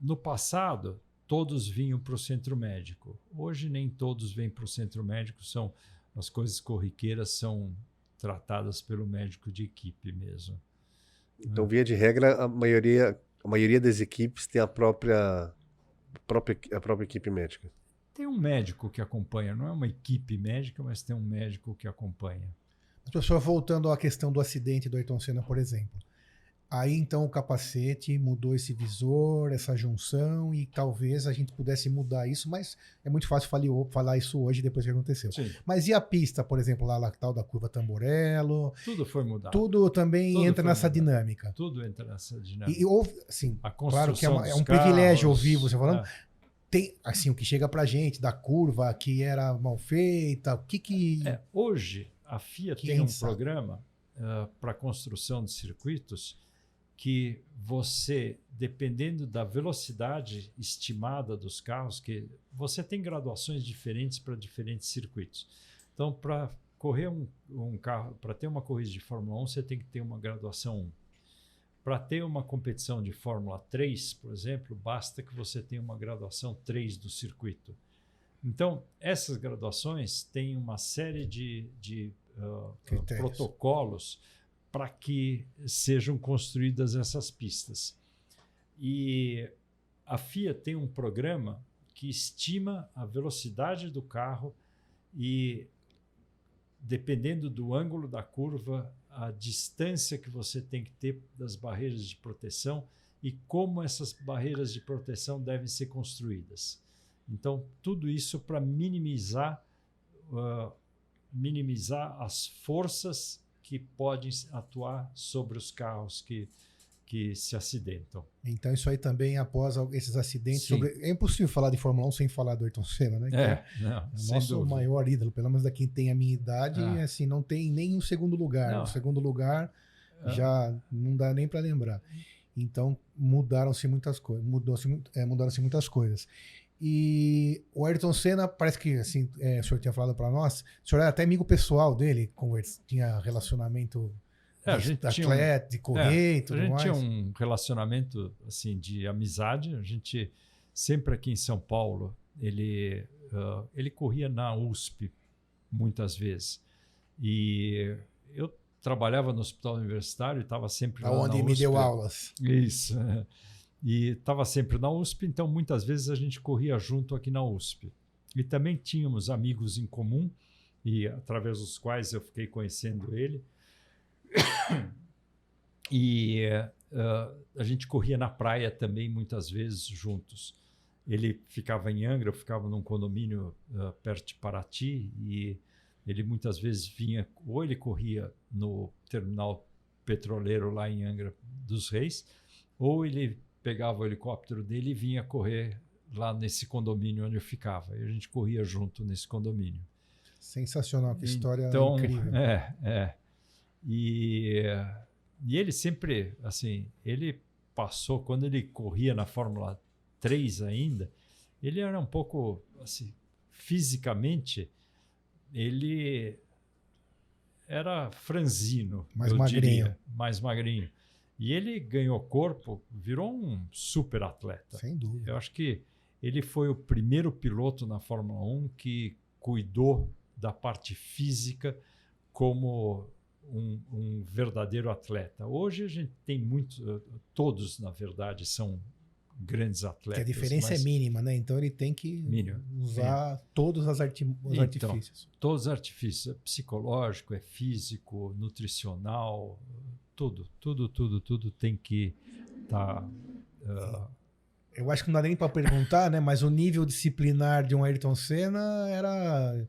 no passado, todos vinham para o centro médico. Hoje nem todos vêm para o centro médico, são as coisas corriqueiras são tratadas pelo médico de equipe mesmo. Então, via de regra, a maioria, a maioria das equipes tem a própria, a própria, a própria equipe médica. Tem um médico que acompanha, não é uma equipe médica, mas tem um médico que acompanha. Mas, professor, voltando à questão do acidente do Ayrton Senna, por exemplo. Aí então o capacete mudou esse visor, essa junção, e talvez a gente pudesse mudar isso, mas é muito fácil falar isso hoje depois que aconteceu. Sim. Mas e a pista, por exemplo, lá, lá tal da curva Tamborello? Tudo foi mudado. Tudo também Tudo entra nessa mudado. dinâmica. Tudo entra nessa dinâmica. E, houve, assim, claro que é, uma, é um carros, privilégio ouvir você falando. É. Tem, assim, o que chega pra gente da curva que era mal feita, o que que. É, hoje a FIA tem um sabe? programa uh, para construção de circuitos que você, dependendo da velocidade estimada dos carros, que você tem graduações diferentes para diferentes circuitos. Então, para correr um, um carro, para ter uma corrida de Fórmula 1, você tem que ter uma graduação 1. Para ter uma competição de Fórmula 3, por exemplo, basta que você tenha uma graduação 3 do circuito. Então, essas graduações têm uma série de, de uh, protocolos para que sejam construídas essas pistas. E a FIA tem um programa que estima a velocidade do carro e, dependendo do ângulo da curva, a distância que você tem que ter das barreiras de proteção e como essas barreiras de proteção devem ser construídas. Então, tudo isso para minimizar, uh, minimizar as forças que podem atuar sobre os carros que, que se acidentam. Então, isso aí também, após esses acidentes. Sobre... É impossível falar de Fórmula 1 sem falar do Ayrton Senna, né? É, é não, é nosso dúvida. maior ídolo, pelo menos daqui tem a minha idade, ah. assim, não tem nem um segundo lugar. Não. O segundo lugar ah. já não dá nem para lembrar. Então, mudaram-se muitas coisas. Mudou-se, é, mudaram-se muitas coisas. E o Ayrton Senna, parece que assim, é, o senhor tinha falado para nós, o senhor era até amigo pessoal dele, tinha relacionamento é, de atleta, um, de correr é, e tudo mais. A gente mais. tinha um relacionamento assim de amizade. A gente sempre aqui em São Paulo, ele uh, ele corria na USP muitas vezes. E eu trabalhava no hospital universitário e estava sempre lá Onde me deu aulas. Isso. E estava sempre na USP, então muitas vezes a gente corria junto aqui na USP. E também tínhamos amigos em comum, e através dos quais eu fiquei conhecendo ele. E uh, a gente corria na praia também muitas vezes juntos. Ele ficava em Angra, eu ficava num condomínio uh, perto de Paraty, e ele muitas vezes vinha, ou ele corria no terminal petroleiro lá em Angra dos Reis, ou ele pegava o helicóptero dele e vinha correr lá nesse condomínio onde eu ficava. E a gente corria junto nesse condomínio. Sensacional, que história então, incrível. É, é. E, e ele sempre, assim, ele passou, quando ele corria na Fórmula 3 ainda, ele era um pouco, assim, fisicamente, ele era franzino, mais magrinho. Diria, mais magrinho. E ele ganhou corpo, virou um super atleta. Sem dúvida. Eu acho que ele foi o primeiro piloto na Fórmula 1 que cuidou da parte física como um, um verdadeiro atleta. Hoje a gente tem muitos, eh, todos na verdade são grandes atletas. Que a diferença é mínima, né? Então ele tem que mínimo, usar é. todos as arti os então, artifícios. Todos os artifícios. É psicológico, é físico, nutricional, tudo, tudo, tudo, tudo tem que estar. Tá, uh... Eu acho que não dá nem para perguntar, né? Mas o nível disciplinar de um Ayrton Senna era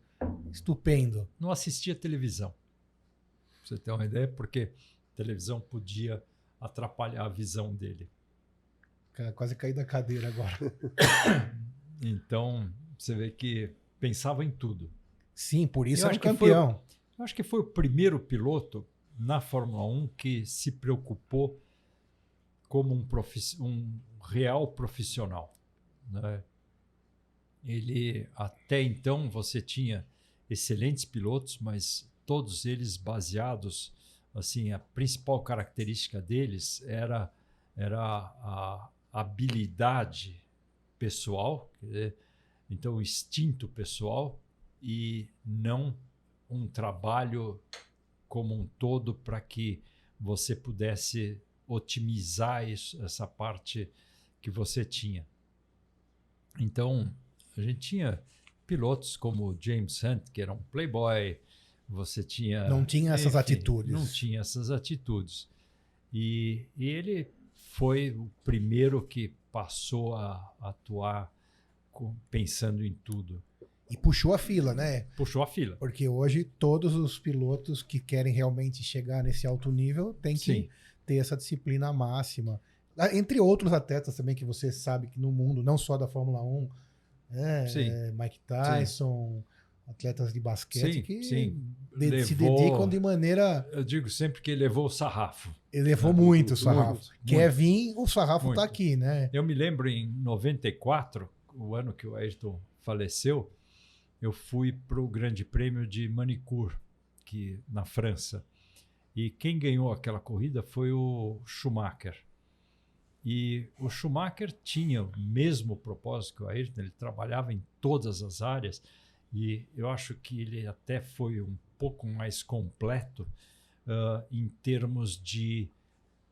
estupendo. Não assistia televisão. Pra você ter uma ideia, porque televisão podia atrapalhar a visão dele. Quase caí da cadeira agora. então, você vê que pensava em tudo. Sim, por isso eu é um campeão. Foi, eu acho que foi o primeiro piloto na Fórmula 1 que se preocupou como um, um real profissional. Né? Ele até então você tinha excelentes pilotos, mas todos eles baseados assim a principal característica deles era era a habilidade pessoal, dizer, então o instinto pessoal e não um trabalho como um todo para que você pudesse otimizar isso, essa parte que você tinha. Então, a gente tinha pilotos como James Hunt, que era um playboy, você tinha... Não tinha essas enfim, atitudes. Não tinha essas atitudes. E, e, ele foi o primeiro que passou a atuar com, pensando em tudo. E puxou a fila, né? Puxou a fila. Porque hoje todos os pilotos que querem realmente chegar nesse alto nível têm que Sim. ter essa disciplina máxima. Ah, entre outros atletas também que você sabe que no mundo, não só da Fórmula 1, né? é, Mike Tyson, Sim. atletas de basquete sim, que. De, levou, se dedicam de maneira. Eu digo sempre que levou o sarrafo. Ele levou né? muito o sarrafo. Muito, Quer vir, o sarrafo está aqui, né? Eu me lembro em 94, o ano que o Ayrton faleceu, eu fui para o Grande Prêmio de Manicure, que na França. E quem ganhou aquela corrida foi o Schumacher. E o Schumacher tinha o mesmo propósito que o Ayrton, ele trabalhava em todas as áreas e eu acho que ele até foi um pouco mais completo uh, em termos de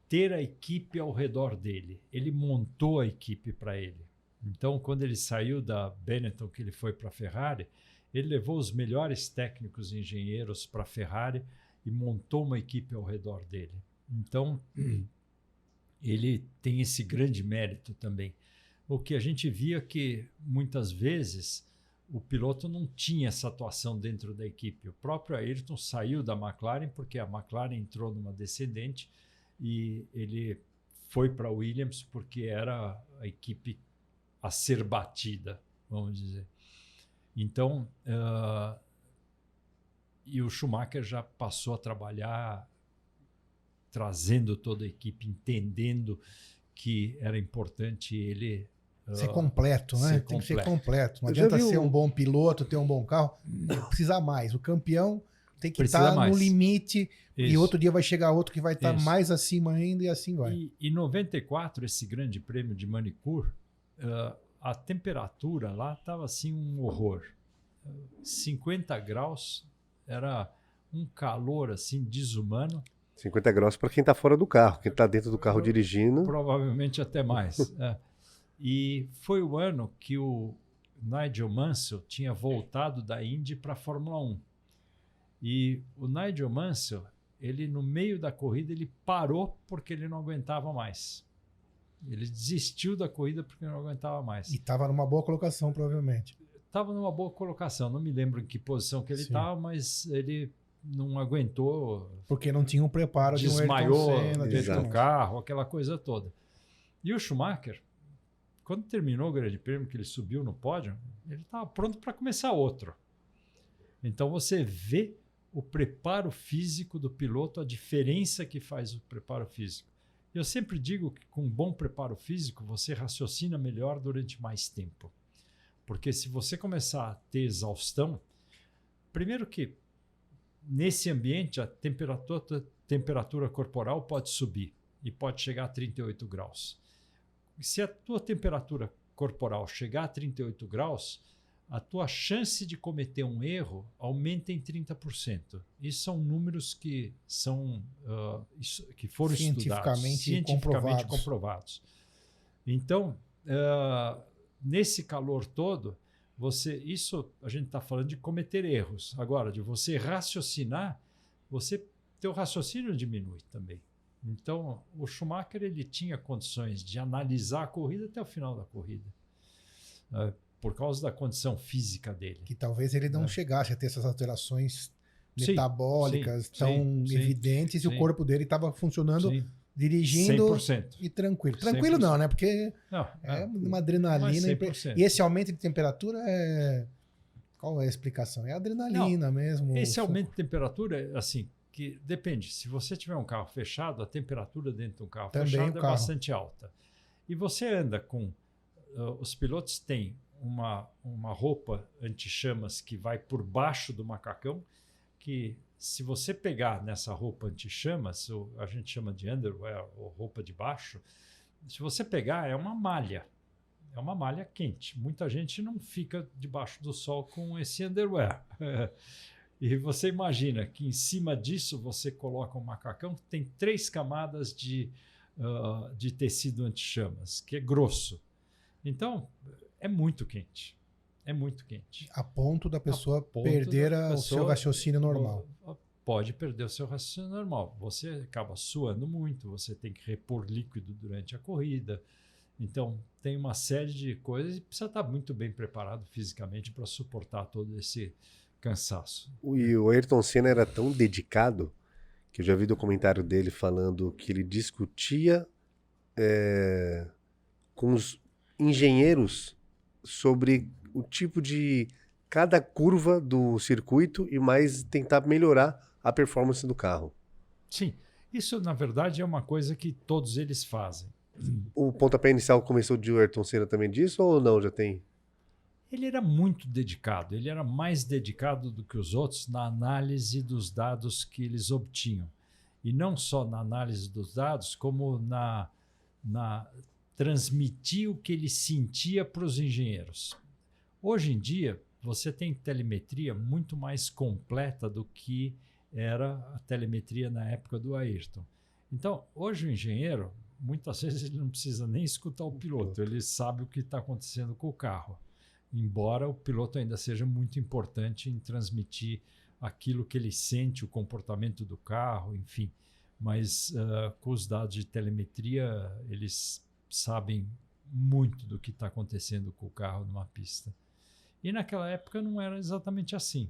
ter a equipe ao redor dele. Ele montou a equipe para ele. Então, quando ele saiu da Benetton, que ele foi para a Ferrari, ele levou os melhores técnicos e engenheiros para a Ferrari e montou uma equipe ao redor dele. Então, ele tem esse grande mérito também. O que a gente via que muitas vezes o piloto não tinha essa atuação dentro da equipe. O próprio Ayrton saiu da McLaren porque a McLaren entrou numa descendente e ele foi para a Williams porque era a equipe a ser batida, vamos dizer. Então, uh, e o Schumacher já passou a trabalhar trazendo toda a equipe, entendendo que era importante ele Ser completo, né? Ser tem completo. que ser completo. Não adianta ser um- um bom piloto, ter um bom carro. Precisa mais. O campeão tem que estar no mais. limite e Isso. outro dia vai chegar outro que vai estar Isso. mais acima ainda e assim vai. E em 94, esse grande prêmio de Manicure, uh, a temperatura lá estava assim um horror. Uh, 50 graus, era um calor assim desumano, 50 graus para quem tá fora do carro. Quem tá dentro do carro dirigindo. provavelmente até mais. é. E foi o ano que o Nigel Mansell tinha voltado da Indy para a Fórmula 1. E o Nigel Mansell, ele no meio da corrida, ele parou porque ele não aguentava mais. Ele desistiu da corrida porque não aguentava mais. E estava numa boa colocação, provavelmente. Estava numa boa colocação, não me lembro em que posição que ele estava, mas ele não aguentou, Porque não tinha um preparo de um Senna, de dentro do carro, aquela coisa toda. E o Schumacher, quando terminou o Grande Prêmio, que ele subiu no pódio, ele estava pronto para começar outro. Então você vê o preparo físico do piloto, a diferença que faz o preparo físico. Eu sempre digo que com um bom preparo físico você raciocina melhor durante mais tempo. Porque se você começar a ter exaustão, primeiro que nesse ambiente a temperatura, temperatura corporal pode subir e pode chegar a 38 graus. Se a tua temperatura corporal chegar a 38 graus, a tua chance de cometer um erro aumenta em 30%. Isso são números que são ah, isso- que foram estudados, Cientificamente cientificamente comprovados. comprovados. Então, ah, nesse calor todo, você isso a gente está falando de cometer erros. Agora, de você raciocinar, você teu raciocínio diminui também. Então, o Schumacher ele tinha condições de analisar a corrida até o final da corrida, ah, por causa da condição física dele. Que talvez ele não É. chegasse a ter essas alterações Sim, metabólicas sim, tão sim, evidentes e o corpo dele estava funcionando, dirigindo 100%. e tranquilo. Tranquilo 100%. não, né? Porque Não, é é, uma mas adrenalina. 100%. E esse aumento de temperatura é. Qual é a explicação? É adrenalina mesmo. Esse aumento de temperatura, assim, que depende. Se você tiver um carro fechado, a temperatura dentro de um carro Também fechado é carro. bastante alta. E você anda com. ah, os pilotos têm uma, uma roupa anti-chamas que vai por baixo do macacão, que se você pegar nessa roupa anti-chamas, a gente chama de underwear, ou roupa de baixo, se você pegar, é uma malha. É uma malha quente. Muita gente não fica debaixo do sol com esse underwear. E você imagina que em cima disso você coloca um macacão que tem três camadas de, ah, de tecido anti-chamas, que é grosso. Então, é muito quente. É muito quente. A ponto da pessoa ponto perder da a- o pessoa- seu raciocínio normal. Pode perder o seu raciocínio normal. Você acaba suando muito, você tem que repor líquido durante a corrida. Então, tem uma série de coisas e precisa estar muito bem preparado fisicamente para suportar todo esse cansaço. E o Ayrton Senna era tão dedicado que eu já vi documentário dele falando que ele discutia é, com os engenheiros sobre o tipo de cada curva do circuito e mais tentar melhorar a performance do carro. Sim, isso na verdade é uma coisa que todos eles fazem. O pontapé inicial começou de Ayrton Senna também disso ou não? Já tem? Ele era muito dedicado, ele era mais dedicado do que os outros na análise dos dados que eles obtinham. E não só na análise dos dados, como na, na transmitir o que ele sentia para os engenheiros. Hoje em dia, você tem telemetria muito mais completa do que era a telemetria na época do Ayrton. Então, hoje o engenheiro, muitas vezes ele não precisa nem escutar o piloto, ele sabe o que está acontecendo com o carro. Embora o piloto ainda seja muito importante em transmitir aquilo que ele sente, o comportamento do carro, enfim. Mas uh, com os dados de telemetria, eles sabem muito do que está acontecendo com o carro numa pista. E naquela época não era exatamente assim.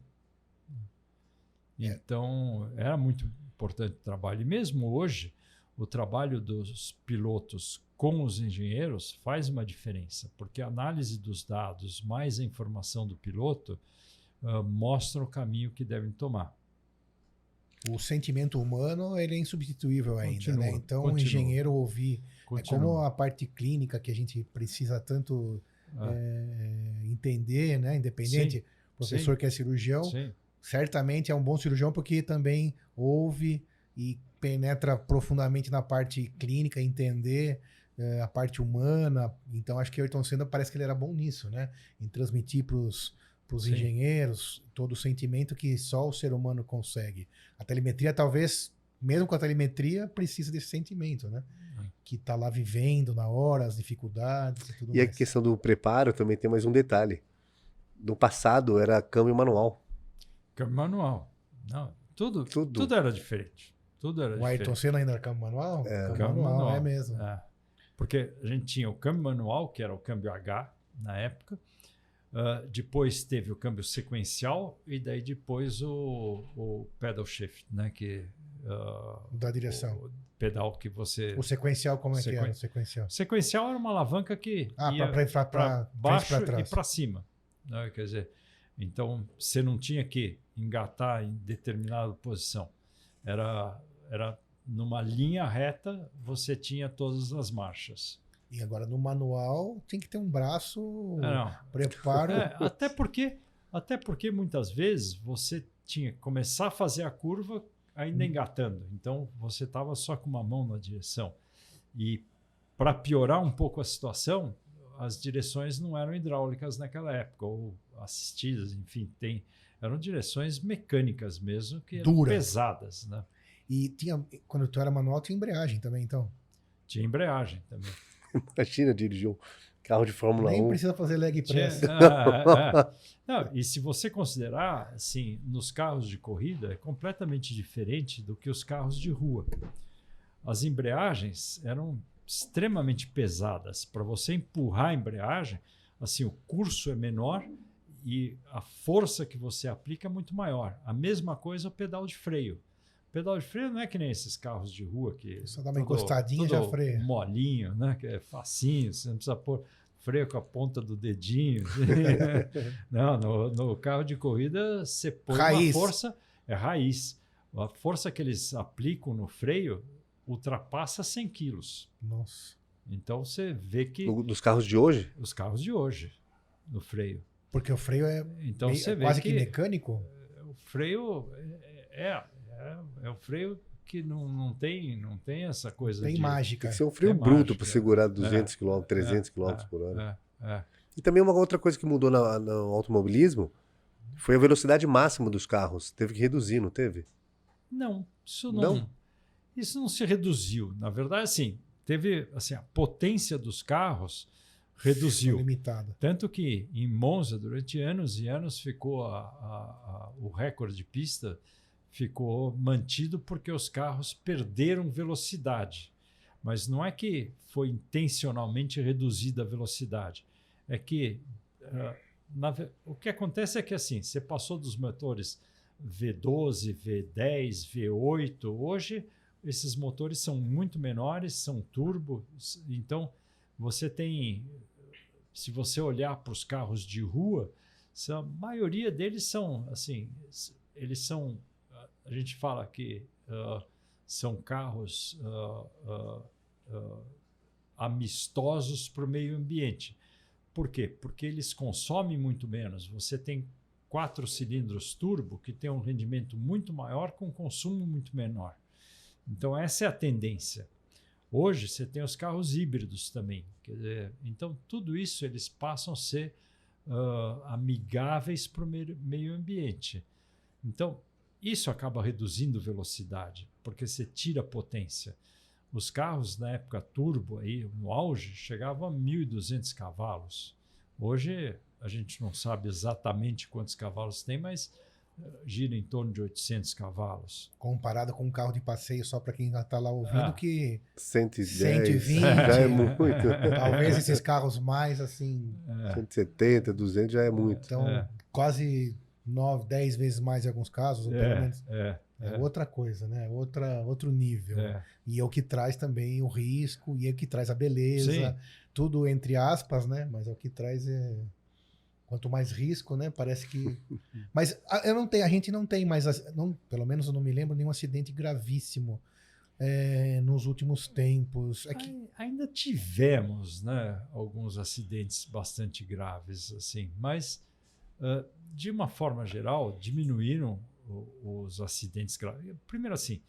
É. Então era muito importante o trabalho. E mesmo hoje, o trabalho dos pilotos com os engenheiros faz uma diferença, porque a análise dos dados mais a informação do piloto uh, mostra o caminho que devem tomar. O sentimento humano ele é insubstituível ainda, continua, né? Então continua. o engenheiro ouvir continua. é como a parte clínica que a gente precisa tanto ah. é, entender, né? Independente, Sim. professor Sim. que é cirurgião, Sim. certamente é um bom cirurgião porque também ouve e penetra profundamente na parte clínica, entender é, a parte humana. Então, acho que Ayrton Senna parece que ele era bom nisso, né? Em transmitir para os engenheiros todo o sentimento que só o ser humano consegue. A telemetria, talvez, mesmo com a telemetria, precisa desse sentimento, né? Que está lá vivendo na hora, as dificuldades e tudo e mais. a questão do preparo também tem mais um detalhe. No passado era câmbio manual. Câmbio manual. Não, tudo, tudo. tudo era diferente. Tudo era o Ayrton Senna ainda era câmbio manual? É, câmbio, câmbio manual, manual, é mesmo. É. Porque a gente tinha o câmbio manual, que era o câmbio H na época. Uh, depois teve o câmbio sequencial e daí depois o, o pedal shift, né? Que, uh, da direção. O pedal que você... O sequencial, como é Sequen... que era o sequencial? Sequencial era uma alavanca que ah, para baixo e para cima. Né? Quer dizer, então você não tinha que engatar em determinada posição. Era era numa linha reta, você tinha todas as marchas. E agora no manual tem que ter um braço é, preparo. É, até porque até porque muitas vezes você tinha que começar a fazer a curva ainda hum. engatando. Então você estava só com uma mão na direção. E para piorar um pouco a situação, as direções não eram hidráulicas naquela época, ou assistidas, enfim, tem, eram direções mecânicas mesmo, que eram Duras. pesadas. Né? E tinha, quando tu era manual, tinha embreagem também, então? Tinha embreagem também. Imagina dirigir carro de Fórmula Nem 1. Nem precisa fazer leg press. Tinha, ah, é. Não, e se você considerar, assim, nos carros de corrida, é completamente diferente do que os carros de rua. As embreagens eram extremamente pesadas. Para você empurrar a embreagem, assim, o curso é menor e a força que você aplica é muito maior. A mesma coisa o pedal de freio. Pedal de freio não é que nem esses carros de rua que. Só dá uma encostadinha já freia. Molinho, né? Que é facinho, você não precisa pôr freio com a ponta do dedinho. não, no, no, carro de corrida você põe raiz. uma força, é raiz. A força que eles aplicam no freio ultrapassa 100 quilos. Nossa. Então você vê que. Dos carros de hoje? Os carros de hoje, no freio. Porque o freio é, então, meio, você vê quase que, que mecânico? O freio é, é é, é o freio que não, não, tem, não tem essa coisa tem de... mágica. Tem que ser um freio bruto para segurar 200 km, 300 km por hora. É, é. E também uma outra coisa que mudou na, no automobilismo foi a velocidade máxima dos carros. Teve que reduzir, não teve? Não, isso não, não? Isso não se reduziu. Na verdade, assim, teve assim, a potência dos carros reduziu. Limitada. Tanto que em Monza, durante anos e anos, ficou a, a, a, o recorde de pista ficou mantido porque os carros perderam velocidade. Mas não é que foi intencionalmente reduzida a velocidade. É que uh, na, o que acontece é que assim, você passou dos motores V12, V10, V8. Hoje esses motores são muito menores, são turbo. Então você tem, se você olhar para os carros de rua, a maioria deles são assim, eles são a gente fala que uh, são carros uh, uh, amistosos para o meio ambiente. Por quê? Porque eles consomem muito menos. Você tem quatro cilindros turbo que tem um rendimento muito maior com consumo muito menor. Então essa é a tendência. Hoje você tem os carros híbridos também. Dizer, então tudo isso eles passam a ser uh, amigáveis para o meio ambiente. Então isso acaba reduzindo velocidade, porque você tira potência. Os carros na época turbo, aí, no auge, chegavam a 1.200 cavalos. Hoje a gente não sabe exatamente quantos cavalos tem, mas gira em torno de 800 cavalos. Comparado com um carro de passeio, só para quem está lá ouvindo, ah, que 110, 120 já é muito. Talvez esses carros mais assim. É. 170, 200 já é muito. Então, é. quase 9, 10 vezes mais em alguns casos, é, pelo menos. É, é, é, outra coisa, né? Outra, outro nível. É. E é o que traz também o risco, e é o que traz a beleza. Sim. Tudo entre aspas, né? Mas é o que traz. É Quanto mais risco, né? Parece que. Mas eu não tenho, a gente não tem mais, não, pelo menos eu não me lembro nenhum acidente gravíssimo é, nos últimos tempos. É que... Ainda tivemos, né? Alguns acidentes bastante graves, assim, mas uh, de uma forma geral diminuíram os acidentes graves. Primeiro, assim,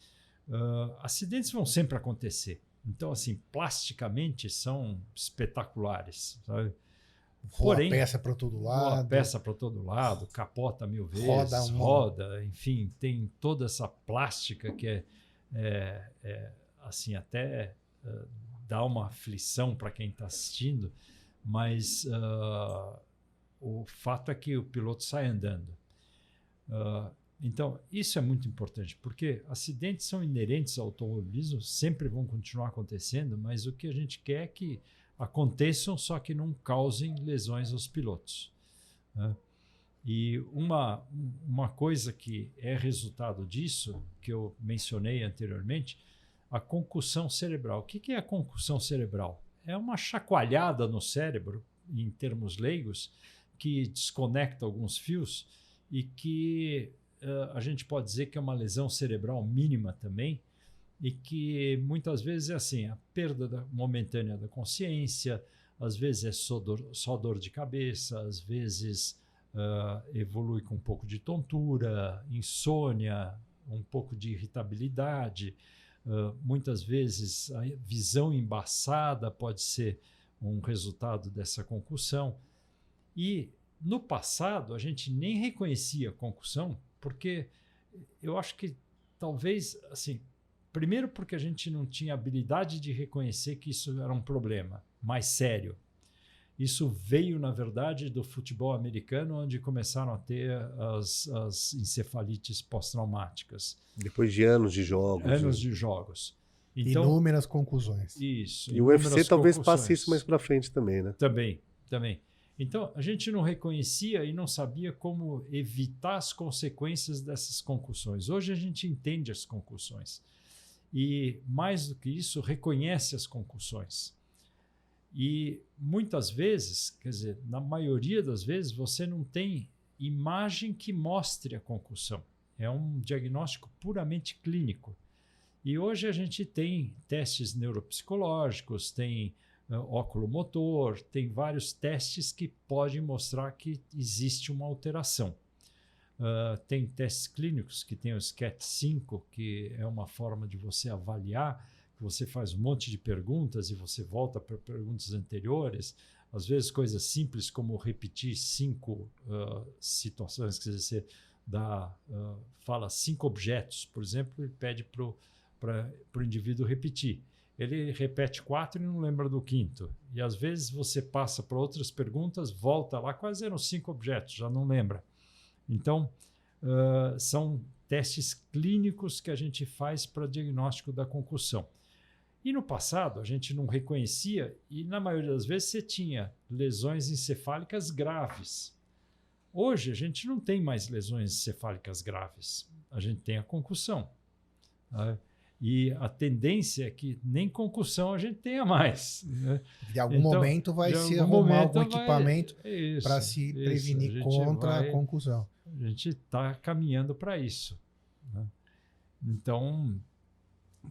uh, acidentes vão sempre acontecer. Então, assim, plasticamente são espetaculares, sabe? Porém, peça para todo lado. peça para todo lado, capota mil vezes, roda, um... roda, enfim, tem toda essa plástica que é, é, é assim, até uh, dá uma aflição para quem está assistindo, mas uh, o fato é que o piloto sai andando. Uh, então, isso é muito importante, porque acidentes são inerentes ao automobilismo, sempre vão continuar acontecendo, mas o que a gente quer é que aconteçam, só que não causem lesões aos pilotos. Né? E uma, uma coisa que é resultado disso, que eu mencionei anteriormente, a concussão cerebral. O que é a concussão cerebral? É uma chacoalhada no cérebro, em termos leigos, que desconecta alguns fios e que uh, a gente pode dizer que é uma lesão cerebral mínima também, e que muitas vezes é assim, a perda da, momentânea da consciência, às vezes é só dor, só dor de cabeça, às vezes uh, evolui com um pouco de tontura, insônia, um pouco de irritabilidade, uh, muitas vezes a visão embaçada pode ser um resultado dessa concussão. E no passado a gente nem reconhecia a concussão, porque eu acho que talvez assim Primeiro, porque a gente não tinha habilidade de reconhecer que isso era um problema mais sério. Isso veio, na verdade, do futebol americano, onde começaram a ter as, as encefalites pós-traumáticas. Depois de anos de jogos. Anos né? de jogos. Então, inúmeras conclusões. Isso. E o UFC talvez passe isso mais para frente também, né? Também, também. Então, a gente não reconhecia e não sabia como evitar as consequências dessas concussões. Hoje a gente entende as concussões e, mais do que isso, reconhece as concussões. E muitas vezes, quer dizer, na maioria das vezes, você não tem imagem que mostre a concussão. É um diagnóstico puramente clínico. E hoje a gente tem testes neuropsicológicos, tem óculo motor, tem vários testes que podem mostrar que existe uma alteração. Uh, tem testes clínicos que tem o SCAT-5, que é uma forma de você avaliar, que você faz um monte de perguntas e você volta para perguntas anteriores. Às vezes coisas simples como repetir cinco uh, situações, quer dizer, você dá, uh, fala cinco objetos, por exemplo, e pede para o indivíduo repetir. Ele repete quatro e não lembra do quinto. E às vezes você passa para outras perguntas, volta lá, quais eram cinco objetos, já não lembra. Então, uh, são testes clínicos que a gente faz para diagnóstico da concussão. E no passado, a gente não reconhecia, e na maioria das vezes você tinha lesões encefálicas graves. Hoje, a gente não tem mais lesões encefálicas graves, a gente tem a concussão. Né? E a tendência é que nem concussão a gente tenha mais. Né? De algum então, momento vai se arrumar algum equipamento para se prevenir contra vai, a concussão. A gente está caminhando para isso. Né? Então,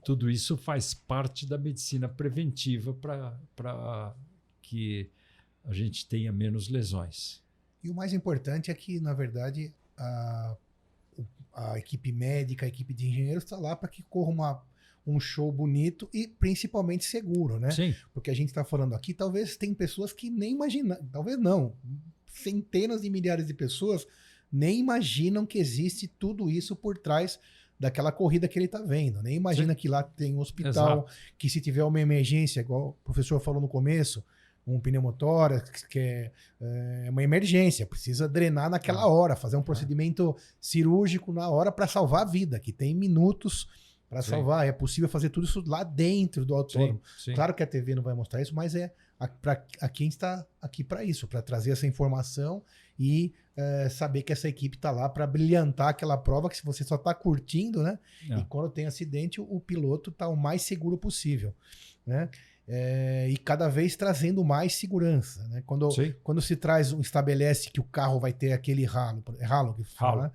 tudo isso faz parte da medicina preventiva para que a gente tenha menos lesões. E o mais importante é que, na verdade, a, a equipe médica, a equipe de engenheiros está lá para que corra uma, um show bonito e principalmente seguro, né? Sim. Porque a gente está falando aqui, talvez tem pessoas que nem imaginam, talvez não, centenas de milhares de pessoas nem imaginam que existe tudo isso por trás daquela corrida que ele está vendo. Nem imagina Sim. que lá tem um hospital, Exato. que se tiver uma emergência, igual o professor falou no começo, um pneumotórax, que é, é uma emergência, precisa drenar naquela Ah. hora, fazer um procedimento cirúrgico na hora para salvar a vida, que tem minutos para salvar. É possível fazer tudo isso lá dentro do autônomo. Sim, sim. Claro que a TV não vai mostrar isso, mas é a, pra, a quem está aqui para isso, para trazer essa informação e eh, saber que essa equipe está lá para brilhantar aquela prova que se você só está curtindo, né? É. E quando tem acidente, o, o piloto está o mais seguro possível, né? Eh, e cada vez trazendo mais segurança, né? Quando, Sim. quando se traz, um- estabelece que o carro vai ter aquele ralo, é ralo que fala, Ralo. né?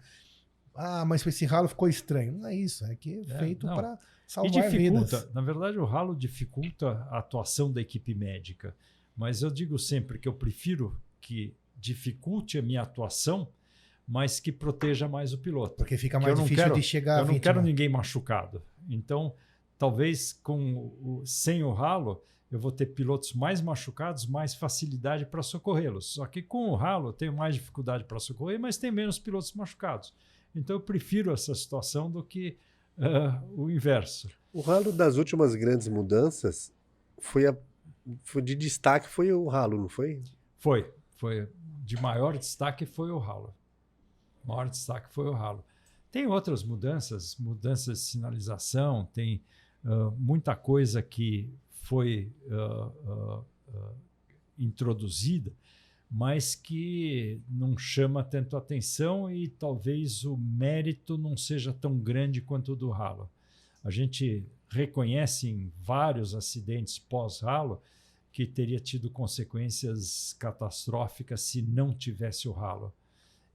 Ah, mas esse ralo ficou estranho. Não é isso, é que é É, feito para E salvar dificulta, vidas. na verdade, o ralo dificulta a atuação da equipe médica. Mas eu digo sempre que eu prefiro que dificulte a minha atuação, mas que proteja mais o piloto. Porque fica mais difícil quero- de chegar eu não quero ninguém machucado. Então, talvez com o, sem o ralo, eu vou ter pilotos mais machucados, mais facilidade para socorrê-los. Só que com o ralo, eu tenho mais dificuldade para socorrer, mas tem menos pilotos machucados. Então, eu prefiro essa situação do que ah, o inverso. O ralo das últimas grandes mudanças foi, a, foi de destaque foi o ralo, não foi? Foi, foi de maior destaque foi o ralo. O maior destaque foi o ralo. Tem outras mudanças, mudanças de sinalização, tem muita coisa que foi ah, ah, introduzida, mas que não chama tanto atenção e talvez o mérito não seja tão grande quanto o do ralo. A gente reconhece em vários acidentes pós-ralo que teria tido consequências catastróficas se não tivesse o ralo.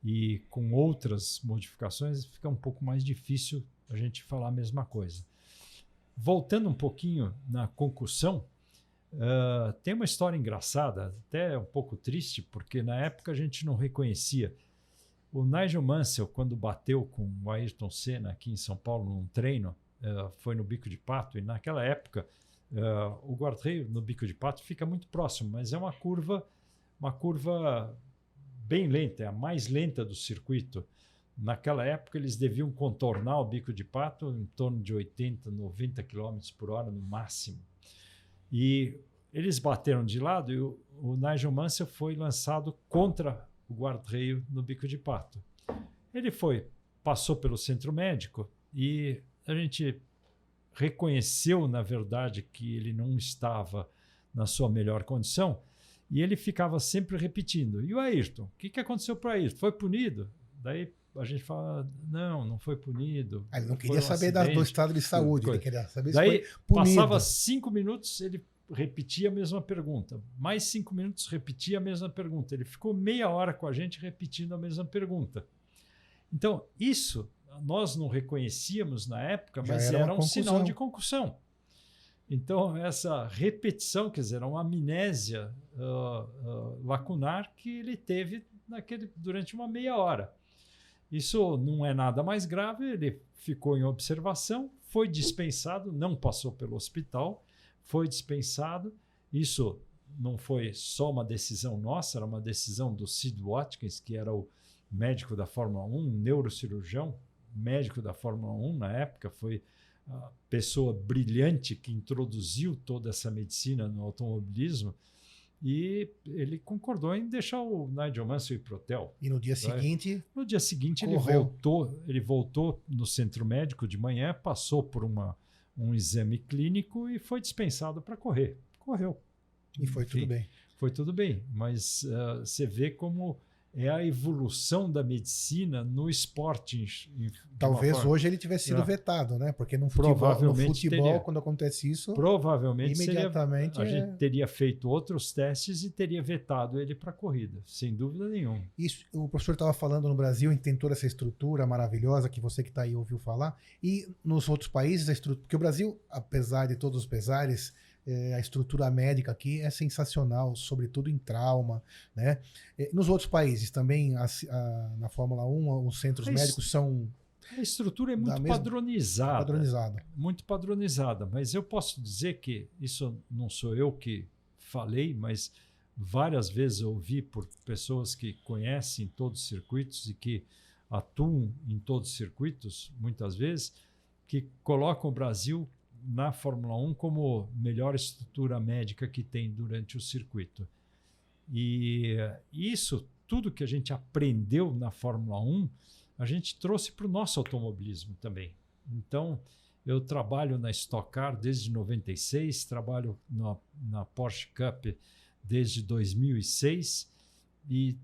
E com outras modificações fica um pouco mais difícil a gente falar a mesma coisa. Voltando um pouquinho na concussão, uh, tem uma história engraçada, até um pouco triste, porque na época a gente não reconhecia. O Nigel Mansell, quando bateu com o Ayrton Senna aqui em São Paulo num treino, uh, foi no Bico de Pato, e naquela época Uh, o guarda-reio no bico de pato fica muito próximo, mas é uma curva, uma curva bem lenta, é a mais lenta do circuito. Naquela época eles deviam contornar o bico de pato em torno de 80, 90 km por hora no máximo. E eles bateram de lado e o, o Nigel Mansell foi lançado contra o guarda-reio no bico de pato. Ele foi, passou pelo centro médico e a gente reconheceu, na verdade, que ele não estava na sua melhor condição e ele ficava sempre repetindo. E o Ayrton? O que, que aconteceu para o Ayrton? Foi punido? Daí a gente fala, não, não foi punido. Ah, ele não queria um saber da- do acidente. estado de saúde, coisa. ele queria saber se Daí foi punido. passava cinco minutos, ele repetia a mesma pergunta. Mais cinco minutos, repetia a mesma pergunta. Ele ficou meia hora com a gente repetindo a mesma pergunta. Então, isso nós não reconhecíamos na época, Já mas era era, um concussão. sinal de concussão. Então, essa repetição, quer dizer, era uma amnésia ah, ah, lacunar que ele teve naquele, durante uma meia hora. Isso não é nada mais grave, ele ficou em observação, foi dispensado, não passou pelo hospital, foi dispensado. Isso não foi só uma decisão nossa, era uma decisão do Sid Watkins, que era o médico da Fórmula 1, um neurocirurgião, médico da Fórmula 1 na época, foi a pessoa brilhante que introduziu toda essa medicina no automobilismo. E ele concordou em deixar o Nigel Mansell ir para o hotel. E no dia Vai. seguinte, No dia seguinte ele voltou, ele voltou no centro médico de manhã, passou por uma, um exame clínico e foi dispensado para correr. Correu. e foi tudo Enfim, bem. Foi tudo bem, mas ah, você vê como é a evolução da medicina no esporte. Talvez hoje ele tivesse sido É. vetado, né? Porque no futebol, no futebol teria. quando acontece isso, Provavelmente seria, imediatamente a é- gente teria feito outros testes e teria vetado ele para a corrida, sem dúvida nenhuma. Isso, o professor estava falando no Brasil, em tem toda essa estrutura maravilhosa que você que está aí ouviu falar. E nos outros países, a estrutura, porque o Brasil, apesar de todos os pesares, eh, a estrutura médica aqui é sensacional, sobretudo em trauma. Né? Eh, nos outros países também, a- a- na Fórmula 1, os centros Mas- médicos são A estrutura é muito mesma- padronizada. padronizados. muito padronizada, mas eu posso dizer que isso não sou eu que falei, mas várias vezes eu ouvi por pessoas que conhecem todos os circuitos e que atuam em todos os circuitos, muitas vezes, que colocam o Brasil na Fórmula 1 como melhor estrutura médica que tem durante o circuito. E isso, tudo que a gente aprendeu na Fórmula 1, a gente trouxe para o nosso automobilismo também. Então, eu trabalho na Stock Car desde 96, trabalho na, na Porsche Cup desde 2006 e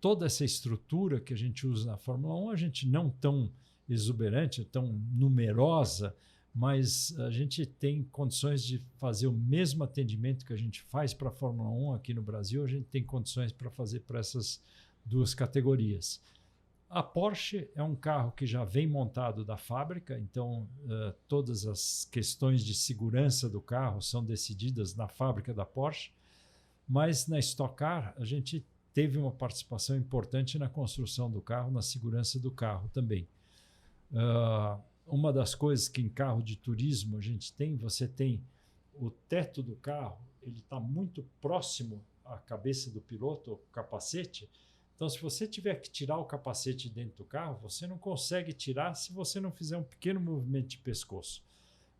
toda essa estrutura que a gente usa na Fórmula 1, a gente não tão exuberante, tão numerosa, mas a gente tem condições de fazer o mesmo atendimento que a gente faz para a Fórmula 1 aqui no Brasil, a gente tem condições para fazer para essas duas categorias. A Porsche é um carro que já vem montado da fábrica, então uh, todas as questões de segurança do carro são decididas na fábrica da Porsche, mas na Stock Car a gente teve uma participação importante na construção do carro, na segurança do carro também. Uh, uma das coisas que em carro de turismo a gente tem, você tem o teto do carro, ele está muito próximo à cabeça do piloto, o capacete, então, se você tiver que tirar o capacete dentro do carro, você não consegue tirar se você não fizer um pequeno movimento de pescoço.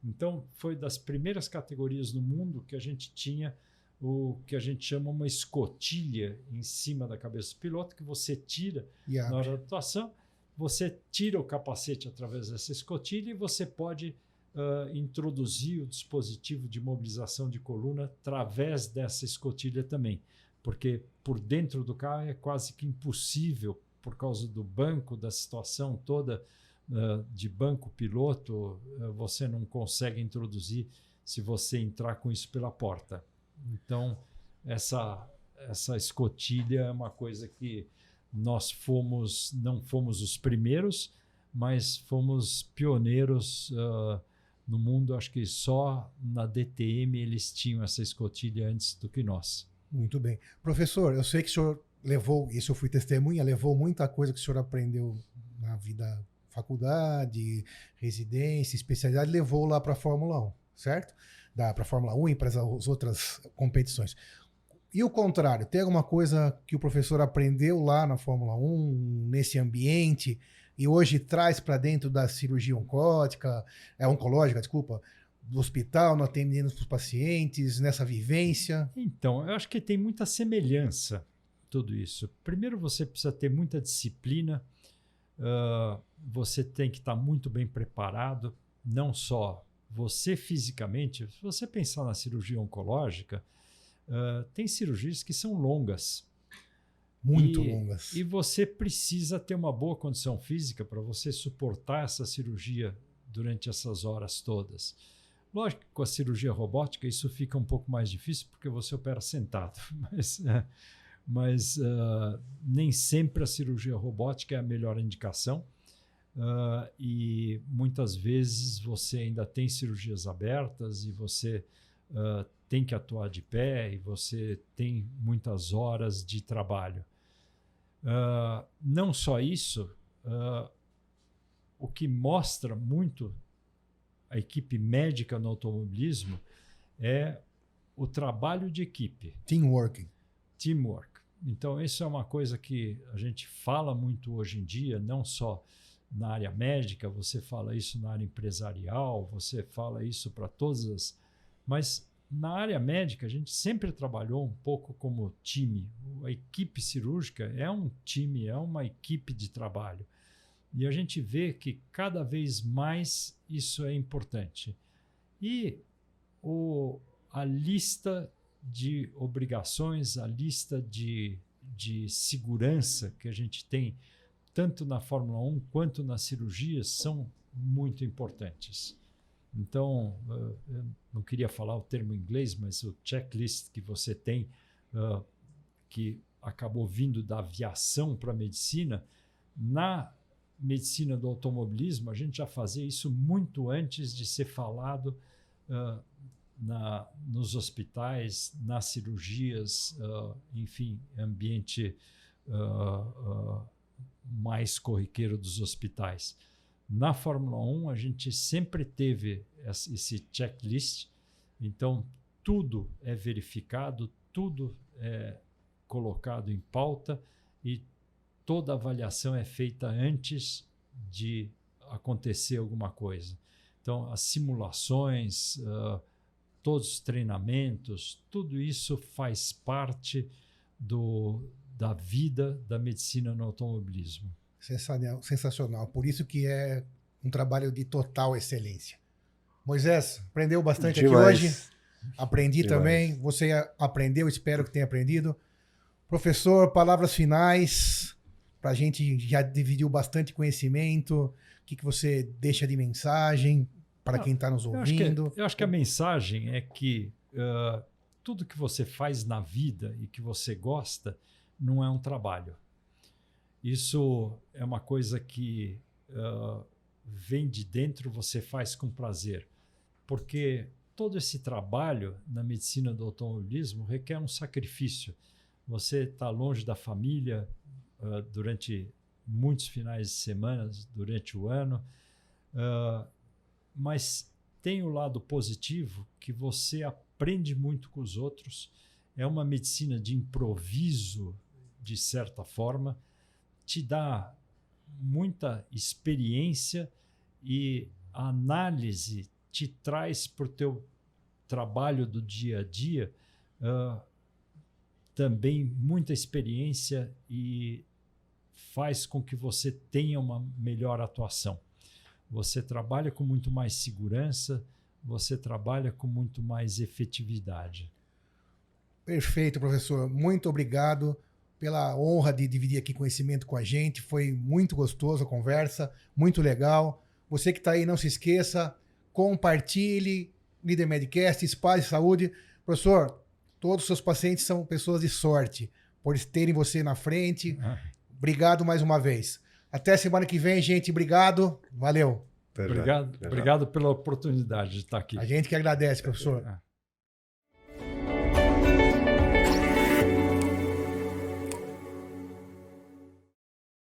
Então, foi das primeiras categorias no mundo que a gente tinha o que a gente chama uma escotilha em cima da cabeça do piloto, que você tira na hora da atuação, você tira o capacete através dessa escotilha e você pode uh, introduzir o dispositivo de mobilização de coluna através dessa escotilha também porque por dentro do carro é quase que impossível, por causa do banco, da situação toda uh, de banco piloto, uh, você não consegue introduzir se você entrar com isso pela porta. Então, essa, essa escotilha é uma coisa que nós fomos, não fomos os primeiros, mas fomos pioneiros uh, no mundo. Acho que só na DTM eles tinham essa escotilha antes do que nós. Muito bem. Professor, eu sei que o senhor levou, isso eu fui testemunha, levou muita coisa que o senhor aprendeu na vida, faculdade, residência, especialidade, levou lá para a Fórmula 1, certo? Para a Fórmula 1 e para as outras competições. E o contrário, tem alguma coisa que o professor aprendeu lá na Fórmula 1, nesse ambiente, e hoje traz para dentro da cirurgia oncótica, é oncológica, desculpa, do hospital, no atendendo os pacientes, nessa vivência? Então, eu acho que tem muita semelhança tudo isso. Primeiro, você precisa ter muita disciplina, uh, você tem que estar muito bem preparado, não só você fisicamente. Se você pensar na cirurgia oncológica, uh, tem cirurgias que são longas. Muito e, longas. E você precisa ter uma boa condição física para você suportar essa cirurgia durante essas horas todas. Lógico que com a cirurgia robótica isso fica um pouco mais difícil porque você opera sentado, mas, é, mas uh, nem sempre a cirurgia robótica é a melhor indicação. Uh, e muitas vezes você ainda tem cirurgias abertas e você uh, tem que atuar de pé e você tem muitas horas de trabalho. Uh, não só isso, o que mostra muito a equipe médica no automobilismo é o trabalho de equipe. Teamwork. Teamwork. Então, isso é uma coisa que a gente fala muito hoje em dia, não só na área médica, você fala isso na área empresarial, você fala isso para todas as. Mas na área médica, a gente sempre trabalhou um pouco como time. A equipe cirúrgica é um time, é uma equipe de trabalho. E a gente vê que cada vez mais isso é importante. E o, a lista de obrigações, a lista de, de segurança que a gente tem, tanto na Fórmula 1 quanto nas cirurgias, são muito importantes. Então, uh, eu não queria falar o termo em inglês, mas o checklist que você tem, uh, que acabou vindo da aviação para a medicina, na medicina do automobilismo, a gente já fazia isso muito antes de ser falado uh, na, nos hospitais, nas cirurgias, uh, enfim, ambiente mais corriqueiro dos hospitais. Na Fórmula 1, a gente sempre teve esse checklist, então tudo é verificado, tudo é colocado em pauta e toda avaliação é feita antes de acontecer alguma coisa. Então, as simulações, uh, todos os treinamentos, tudo isso faz parte do, da vida da medicina no automobilismo. Sensacional, sensacional. Por isso que é um trabalho de total excelência. Moisés, aprendeu bastante Demais. aqui hoje. Aprendi Demais. também. Você aprendeu, espero que tenha aprendido. Professor, palavras finais. Para a gente já dividiu bastante conhecimento. O que, que você deixa de mensagem para quem está nos ouvindo? Eu acho, que, eu acho, que, a mensagem é que uh, tudo que você faz na vida e que você gosta não é um trabalho. Isso é uma coisa que uh, vem de dentro, você faz com prazer. Porque todo esse trabalho na medicina do automobilismo requer um sacrifício. Você está longe da família uh, durante muitos finais de semana, durante o ano, uh, mas tem o lado positivo que você aprende muito com os outros. É uma medicina de improviso, de certa forma, te dá muita experiência e a análise te traz para o teu trabalho do dia a dia uh, também muita experiência e faz com que você tenha uma melhor atuação. Você trabalha com muito mais segurança, você trabalha com muito mais efetividade. Perfeito, professor. Muito obrigado pela honra de dividir aqui conhecimento com a gente. Foi muito gostoso a conversa, muito legal. Você que está aí, não se esqueça, compartilhe Líder Medcast, espalhe saúde. Professor, todos os seus pacientes são pessoas de sorte por terem você na frente. Ah. Obrigado mais uma vez. Até semana que vem, gente. Obrigado. Valeu. Obrigado, obrigado pela oportunidade de estar aqui. A gente que agradece, professor. É.